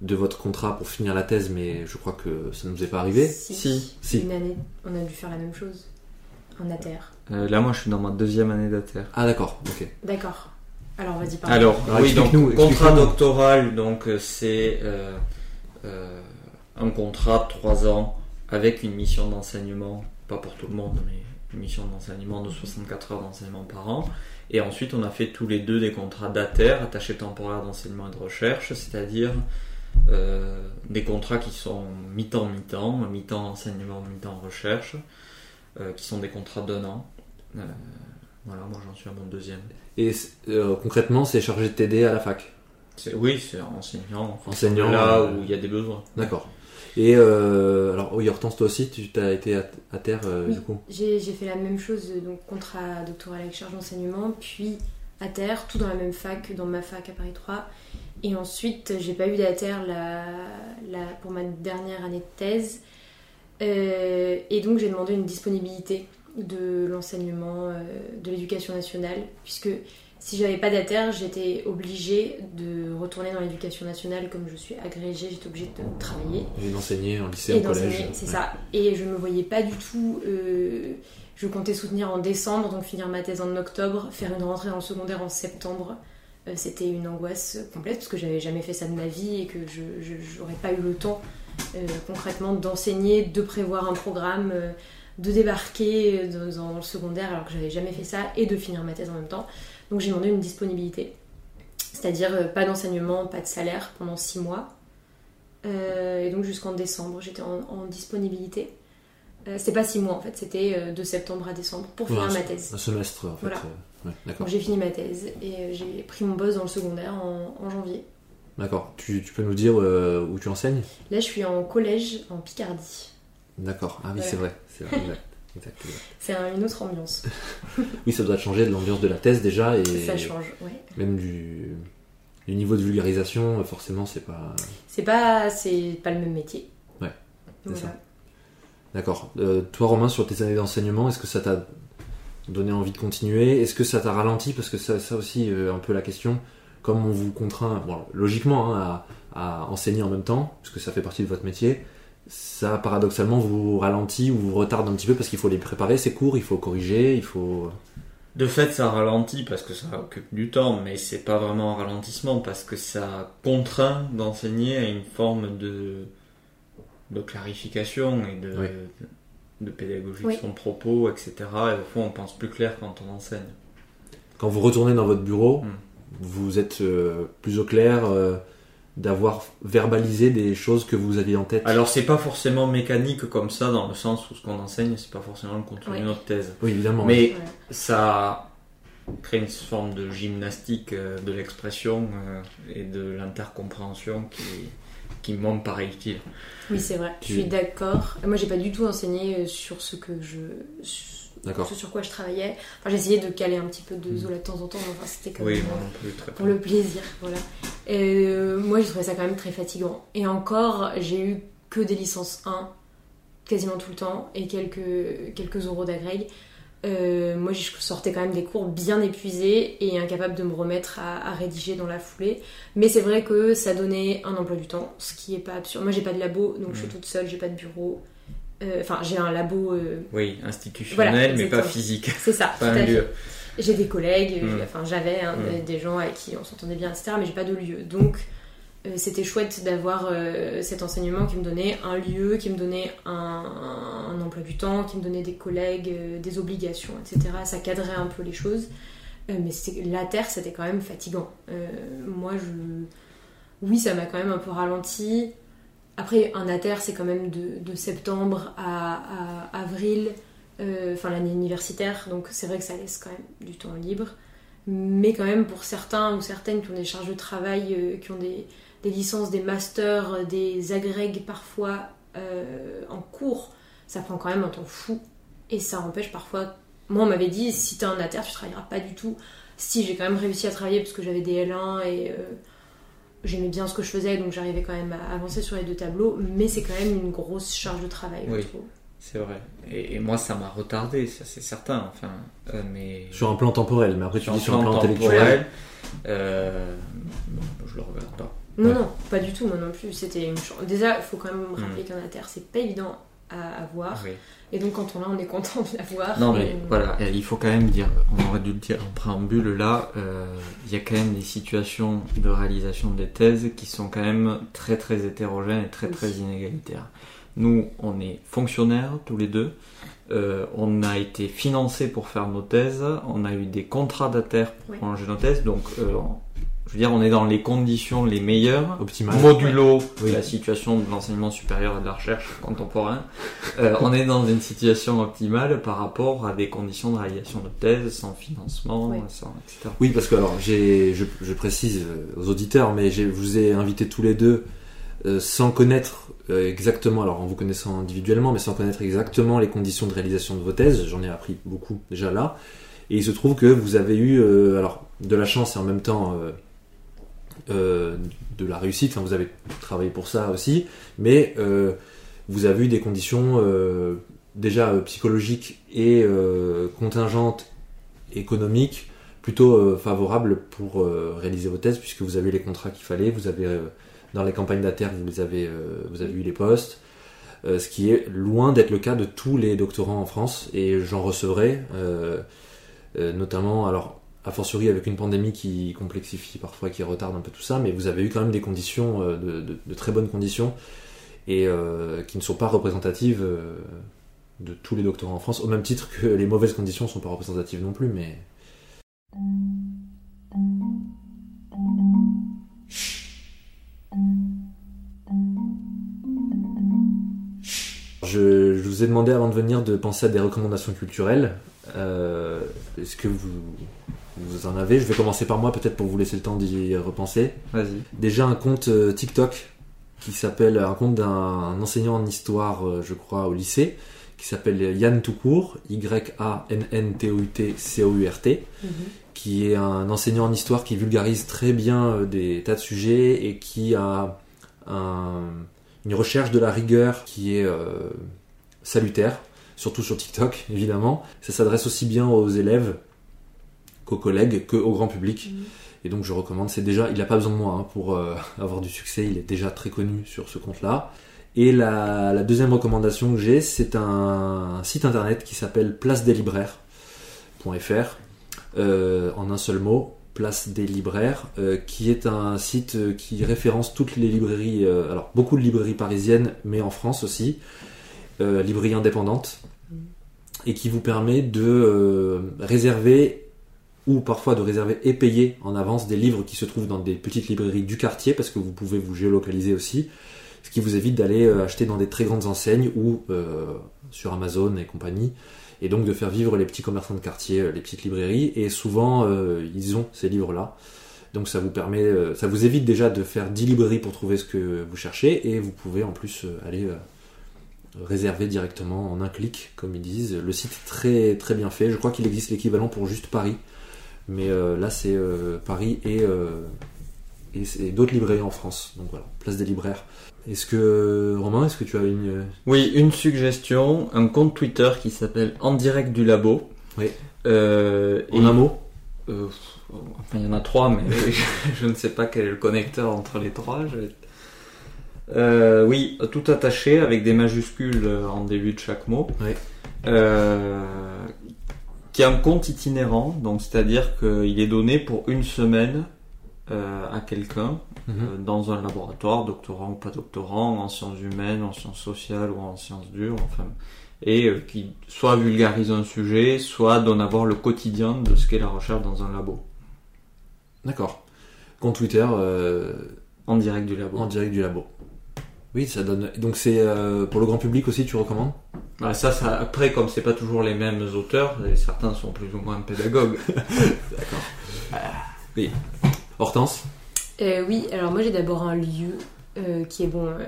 de votre contrat pour finir la thèse, mais je crois que ça ne nous est pas arrivé. Si. Si. Si. Une année, on a dû faire la même chose. En ATR. Euh, là, moi, je suis dans ma deuxième année d'ATER. Ah, d'accord, ok. D'accord. Alors vas-y, parle. Alors, Alors, oui, donc contrat doctoral, donc euh, c'est euh, euh, un contrat de 3 ans avec une mission d'enseignement, pas pour tout le monde, mais une mission d'enseignement de 64 heures d'enseignement par an. Et ensuite, on a fait tous les deux des contrats d'ATER, attaché temporaire d'enseignement et de recherche, c'est-à-dire euh, des contrats qui sont mi-temps, mi-temps, mi-temps enseignement, mi-temps recherche, euh, qui sont des contrats d'un an. Euh, voilà, moi j'en suis à mon deuxième. Et euh, concrètement, c'est chargé de t'aider à la fac. Oui, c'est enseignant. Enseignant, Là euh, où il y a des besoins. D'accord. Et euh, alors, oui, Hortense, toi aussi, tu as été à, à terre, euh, Oui. du coup. J'ai fait la même chose, donc contrat doctoral avec charge d'enseignement, puis ATER, tout dans la même fac, dans ma fac à Paris 3. Et ensuite, j'ai pas eu d'ATER la, la- pour ma dernière année de thèse. Euh, et donc, j'ai demandé une disponibilité de l'enseignement euh, de l'éducation nationale, puisque si j'avais pas d'ATER, j'étais obligée de retourner dans l'éducation nationale, comme je suis agrégée, j'étais obligée de travailler. Et d'enseigner en lycée, Et en collège. c'est Ouais. ça. Et je me voyais pas du tout. euh, je comptais soutenir en décembre, donc finir ma thèse en octobre, faire une rentrée dans le secondaire en septembre. Euh, C'était une angoisse complète parce que j'avais jamais fait ça de ma vie et que je j'aurais pas eu le temps euh, concrètement d'enseigner, de prévoir un programme, de débarquer euh, dans, dans le secondaire alors que j'avais jamais fait ça et de finir ma thèse en même temps. Donc j'ai demandé une disponibilité, c'est-à-dire euh, pas d'enseignement, pas de salaire pendant six mois. Euh, et donc jusqu'en décembre, j'étais en, en disponibilité. Euh, c'était pas six mois en fait, c'était de septembre à décembre pour finir Ouais, ma thèse. Un semestre, en fait. Voilà. ouais. Donc j'ai fini ma thèse et j'ai pris mon boss dans le secondaire en, en janvier. D'accord. Tu, tu peux nous dire euh, où tu enseignes? Là, je suis en collège en Picardie. D'accord. Ah oui, c'est vrai. C'est vrai, exact. exact, exact. (laughs) C'est un- une autre ambiance. (laughs) Oui, ça doit changer de l'ambiance de la thèse déjà et Ça change, ouais. même du, du niveau de vulgarisation, forcément, c'est pas. C'est pas, pas le même métier. Ouais, c'est Voilà. ça. D'accord. Euh, toi, Romain, sur tes années d'enseignement, est-ce que ça t'a donné envie de continuer? Est-ce que ça t'a ralenti? Parce que ça, ça aussi, euh, un peu la question. Comme on vous contraint, bon, logiquement, hein, à, à enseigner en même temps, puisque ça fait partie de votre métier, ça, paradoxalement, vous ralentit ou vous retarde un petit peu parce qu'il faut les préparer, ces cours, il faut corriger, il faut. De fait, ça ralentit parce que ça occupe du temps, mais c'est pas vraiment un ralentissement parce que ça contraint d'enseigner à une forme de, de clarification et de, Oui. de pédagogie Oui. de son propos, etc. Et au fond, on pense plus clair quand on enseigne. Quand vous retournez dans votre bureau, Mm. vous êtes euh, plus au clair euh, d'avoir verbalisé des choses que vous aviez en tête. Alors, c'est pas forcément mécanique comme ça, dans le sens où ce qu'on enseigne, c'est pas forcément le contenu Oui. de notre thèse. oui, évidemment. Mais ça crée une forme de gymnastique euh, de l'expression euh, et de l'intercompréhension qui, qui me paraît utile. Oui, c'est vrai. Je suis d'accord. Moi, j'ai pas du tout enseigné euh, sur ce que je. Ce sur quoi je travaillais. Enfin, essayé de caler un petit peu de Mm. Zola de temps en temps, mais enfin, c'était comme Oui, pour le plaisir, voilà. Et, euh, moi, j'ai trouvé ça quand même très fatigant. Et encore, j'ai eu que des licences 1, quasiment tout le temps, et quelques, quelques euros d'agrég. Euh, moi, je sortais quand même des cours bien épuisés et incapable de me remettre à, à rédiger dans la foulée. Mais c'est vrai que ça donnait un emploi du temps, ce qui est pas absurde. Moi, j'ai pas de labo, donc je suis Mm. toute seule, j'ai pas de bureau. Euh, Enfin, j'ai un labo, euh, Oui, institutionnel, Voilà, mais pas physique. c'est ça, Pas tout un lieu. J'ai des collègues, Mm. enfin j'avais hein, Mm. des- gens avec qui on s'entendait bien, etc. Mais j'ai pas de lieu. Donc euh, c'était chouette d'avoir euh, cet enseignement qui me donnait un lieu, qui me donnait un, un emploi du temps, qui me donnait des collègues, euh, des obligations, etc. Ça cadrait un peu les choses. Euh, mais la terre, c'était quand même fatigant. Euh, moi, je... oui, ça m'a quand même un peu ralenti. Après, un ATER, c'est quand même de, septembre à, avril, euh, enfin l'année universitaire, donc c'est vrai que ça laisse quand même du temps libre. Mais quand même, pour certains ou certaines qui ont des charges de travail, euh, qui ont des, licences, des masters, euh, des agrègues parfois en cours, ça prend quand même un temps fou. Et ça empêche parfois. Moi, on m'avait dit si t'es un ATER, tu travailleras pas du tout. Si, j'ai quand même réussi à travailler parce que j'avais des L1 et. J'aimais bien ce que je faisais, donc j'arrivais quand même à avancer sur les deux tableaux, mais c'est quand même une grosse charge de travail, Oui. je trouve. C'est vrai. Et, et moi, ça m'a retardé, ça c'est certain. Enfin, euh, mais Sur un plan temporel, mais après tu sur dis un sur un plan plan intellectuel. euh, bon, je le regarde pas. Non, Ouais. non, pas du tout, moi non plus. C'était une chance. Déjà, il faut quand même me rappeler Mm. qu'un ATER, c'est pas évident à avoir. Oui. Et donc, quand on l'a, on est content de l'avoir. Non, mais on- voilà, il faut quand même dire, on aurait dû le dire en préambule là, euh, il y a quand même des situations de réalisation des thèses qui sont quand même très très hétérogènes et très Oui. très inégalitaires. Nous, on est fonctionnaires tous les deux, euh, on a été financés pour faire nos thèses, on a eu des contrats d'ATER pour Oui. prolonger nos thèses, donc euh, je veux dire, on est dans les conditions les meilleures Optimal. modulo Oui. la situation de l'enseignement supérieur et de la recherche contemporain, euh, on est dans une situation optimale par rapport à des conditions de réalisation de thèse sans financement, Oui. sans, etc. Oui, parce que alors j'ai, je, je précise euh, aux auditeurs, mais je vous ai invités tous les deux euh, sans connaître euh, exactement, alors en vous connaissant individuellement, mais sans connaître exactement les conditions de réalisation de vos thèses. J'en ai appris beaucoup déjà là, et il se trouve que vous avez eu euh, alors de la chance et en même temps euh, de la réussite. Enfin, vous avez travaillé pour ça aussi, mais euh, vous avez eu des conditions euh, déjà psychologiques et contingentes économiques plutôt euh, favorable pour réaliser vos thèses puisque vous avez les contrats qu'il fallait, vous avez dans les campagnes d'ATER vous avez vous avez eu les postes, ce qui est loin d'être le cas de tous les doctorants en France et j'en recevrai notamment alors a fortiori avec une pandémie qui complexifie parfois qui retarde un peu tout ça mais vous avez eu quand même des conditions euh, de, très bonnes conditions et euh, qui ne sont pas représentatives euh, de tous les doctorants en France au même titre que les mauvaises conditions ne sont pas représentatives non plus mais Je je, vous ai demandé avant de venir de penser à des recommandations culturelles. Est-ce que vous, vous en avez Je vais commencer par moi, peut-être pour vous laisser le temps d'y repenser. Vas-y. Déjà un compte euh, TikTok qui s'appelle un compte d'un un enseignant en histoire, euh, je crois, au lycée, qui s'appelle Yann Toucourt, Y-A-N-N-T-O-U-T-C-O-U-R-T, Mhm. qui est un enseignant en histoire qui vulgarise très bien euh, des tas de sujets et qui a un- une recherche de la rigueur qui est euh, salutaire, surtout sur TikTok (laughs) évidemment. Ça s'adresse aussi bien aux élèves qu'aux collègues qu'au grand public. Mhm. Et donc je recommande, c'est déjà, il n'a pas besoin de moi hein, pour euh, (laughs) avoir du succès, il est déjà très connu sur ce compte-là. Et la, la deuxième recommandation que j'ai, c'est un, site internet qui s'appelle placedeslibraires.fr, euh, en un seul mot, Place des libraires, euh, qui est un site euh, qui référence toutes les librairies, euh, alors beaucoup de librairies parisiennes, mais en France aussi, euh, librairies indépendantes, et qui vous permet de réserver ou parfois de réserver et payer en avance des livres qui se trouvent dans des petites librairies du quartier, parce que vous pouvez vous géolocaliser aussi, ce qui vous évite d'aller euh, acheter dans des très grandes enseignes ou euh, sur Amazon et compagnie, et donc de faire vivre les petits commerçants de quartier, euh, les petites librairies, et souvent ils ont ces livres-là. Donc ça vous permet, ça vous évite déjà de faire 10 librairies pour trouver ce que vous cherchez, et vous pouvez en plus aller réserver directement en un clic, comme ils disent. Le site est très très bien fait. Je crois qu'il existe l'équivalent pour juste Paris, mais euh, là c'est euh, Paris et, euh, et, et d'autres librairies en France. Donc voilà, place des libraires. Est-ce que Romain, est-ce que tu as une Oui, une suggestion, un compte Twitter qui s'appelle En direct du labo. Oui. Euh, en et- un mot euh, enfin, il y en a trois, mais (laughs) je ne sais pas quel est le connecteur entre les trois. je Euh, oui, tout attaché avec des majuscules en début de chaque mot. Oui. Qui est un compte itinérant, donc c'est-à-dire qu'il est donné pour une semaine euh, à quelqu'un Mhm. euh, dans un laboratoire, doctorant ou pas doctorant, en sciences humaines, en sciences sociales ou en sciences dures, enfin, et euh, qui soit vulgarise un sujet, soit donne à voir le quotidien de ce qu'est la recherche dans un labo, D'accord. Compte Twitter en direct du labo. en direct du labo. Oui, ça donne. Donc c'est euh, pour le grand public aussi, tu recommandes? Bah, ça, ça, après, comme c'est pas toujours les mêmes auteurs, certains sont plus ou moins pédagogues. (laughs) Hortense? Euh, oui, alors moi j'ai d'abord un lieu euh, qui est bon euh,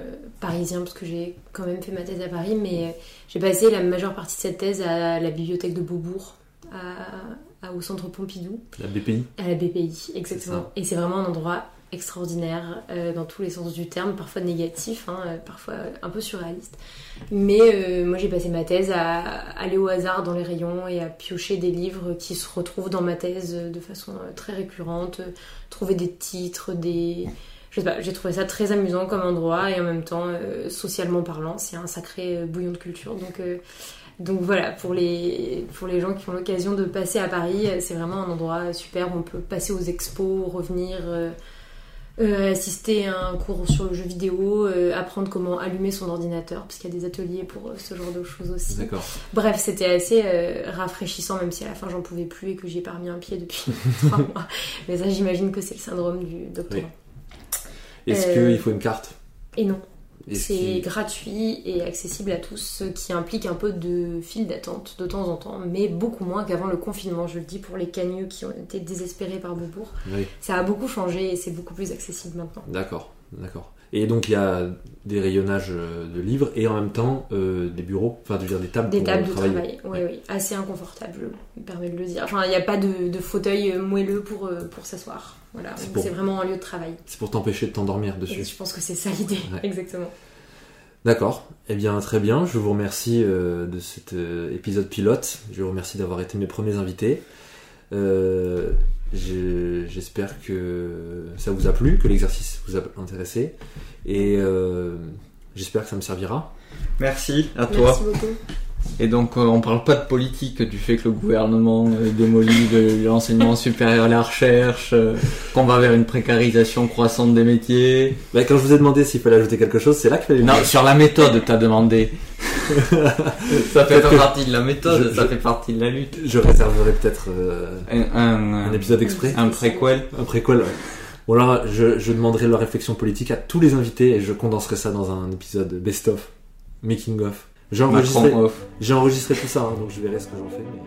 parisien parce que j'ai quand même fait ma thèse à Paris, mais euh, j'ai passé la majeure partie de cette thèse à la bibliothèque de Beaubourg, à- à- au centre Pompidou, La BPI à la BPI, exactement. Et c'est vraiment un endroit extraordinaire euh, dans tous les sens du terme, parfois négatif, hein, euh, parfois euh, un peu surréaliste. Mais moi j'ai passé ma thèse à aller au hasard dans les rayons et à piocher des livres qui se retrouvent dans ma thèse de façon très récurrente, trouver des titres, des... Je sais pas, j'ai trouvé ça très amusant comme endroit et en même temps socialement parlant, c'est un sacré bouillon de culture. Donc, donc voilà, pour les, pour les gens qui ont l'occasion de passer à Paris, c'est vraiment un endroit super où on peut passer aux expos, revenir, euh, assister à un cours sur le jeu vidéo, euh, apprendre comment allumer son ordinateur, parce qu'il y a des ateliers pour euh, ce genre de choses aussi. D'accord. Bref, c'était assez rafraîchissant, même si à la fin j'en pouvais plus et que j'y ai pas remis un pied depuis (laughs) trois mois. Mais ça, j'imagine que c'est le syndrome du doctorat. Est-ce qu'il faut une carte? Et non, c'est gratuit et accessible à tous, ce qui implique un peu de file d'attente de temps en temps, mais beaucoup moins qu'avant le confinement, je le dis pour les cagneux qui ont été désespérés par Beaubourg. Oui, Ça a beaucoup changé et c'est beaucoup plus accessible maintenant. d'accord, d'accord. Et donc il y a des rayonnages euh, de livres et en même temps euh, des bureaux, enfin je veux dire des tables Des pour tables euh, de travailler. travail, oui, oui, assez inconfortable, je me permets de le dire. Enfin, il n'y a pas de, de fauteuil euh, moelleux pour, euh, pour s'asseoir. Voilà, C'est pour- vraiment un lieu de travail. C'est pour t'empêcher de t'endormir Et dessus. je pense que c'est ça l'idée, Ouais. (laughs) exactement. D'accord. Eh bien, très bien. Je vous remercie euh, de cet euh, épisode pilote. Je vous remercie d'avoir été mes premiers invités. Euh, J'espère que ça vous a plu, que l'exercice vous a intéressé. Et euh, j'espère que ça me servira. Merci à toi. Merci beaucoup. Et donc, euh, on parle pas de politique, du fait que le gouvernement euh, démolit le- l'enseignement (laughs) supérieur la recherche, euh, qu'on va vers une précarisation croissante des métiers. Bah, quand je vous ai demandé s'il fallait ajouter quelque chose, c'est là qu'il fallait Non, sur la méthode, t'as demandé. (laughs) ça fait pas que- partie de la méthode, Je- ça je- fait partie de la lutte. Je réserverai peut-être euh, Un, un, un épisode exprès. un préquel. Un préquel, ouais. Bon alors, je, je demanderai leur réflexion politique à tous les invités et je condenserai ça dans un épisode best-of, making-of. J'ai enregistré, j'ai tout ça, hein, donc je verrai ce que j'en fais. mais-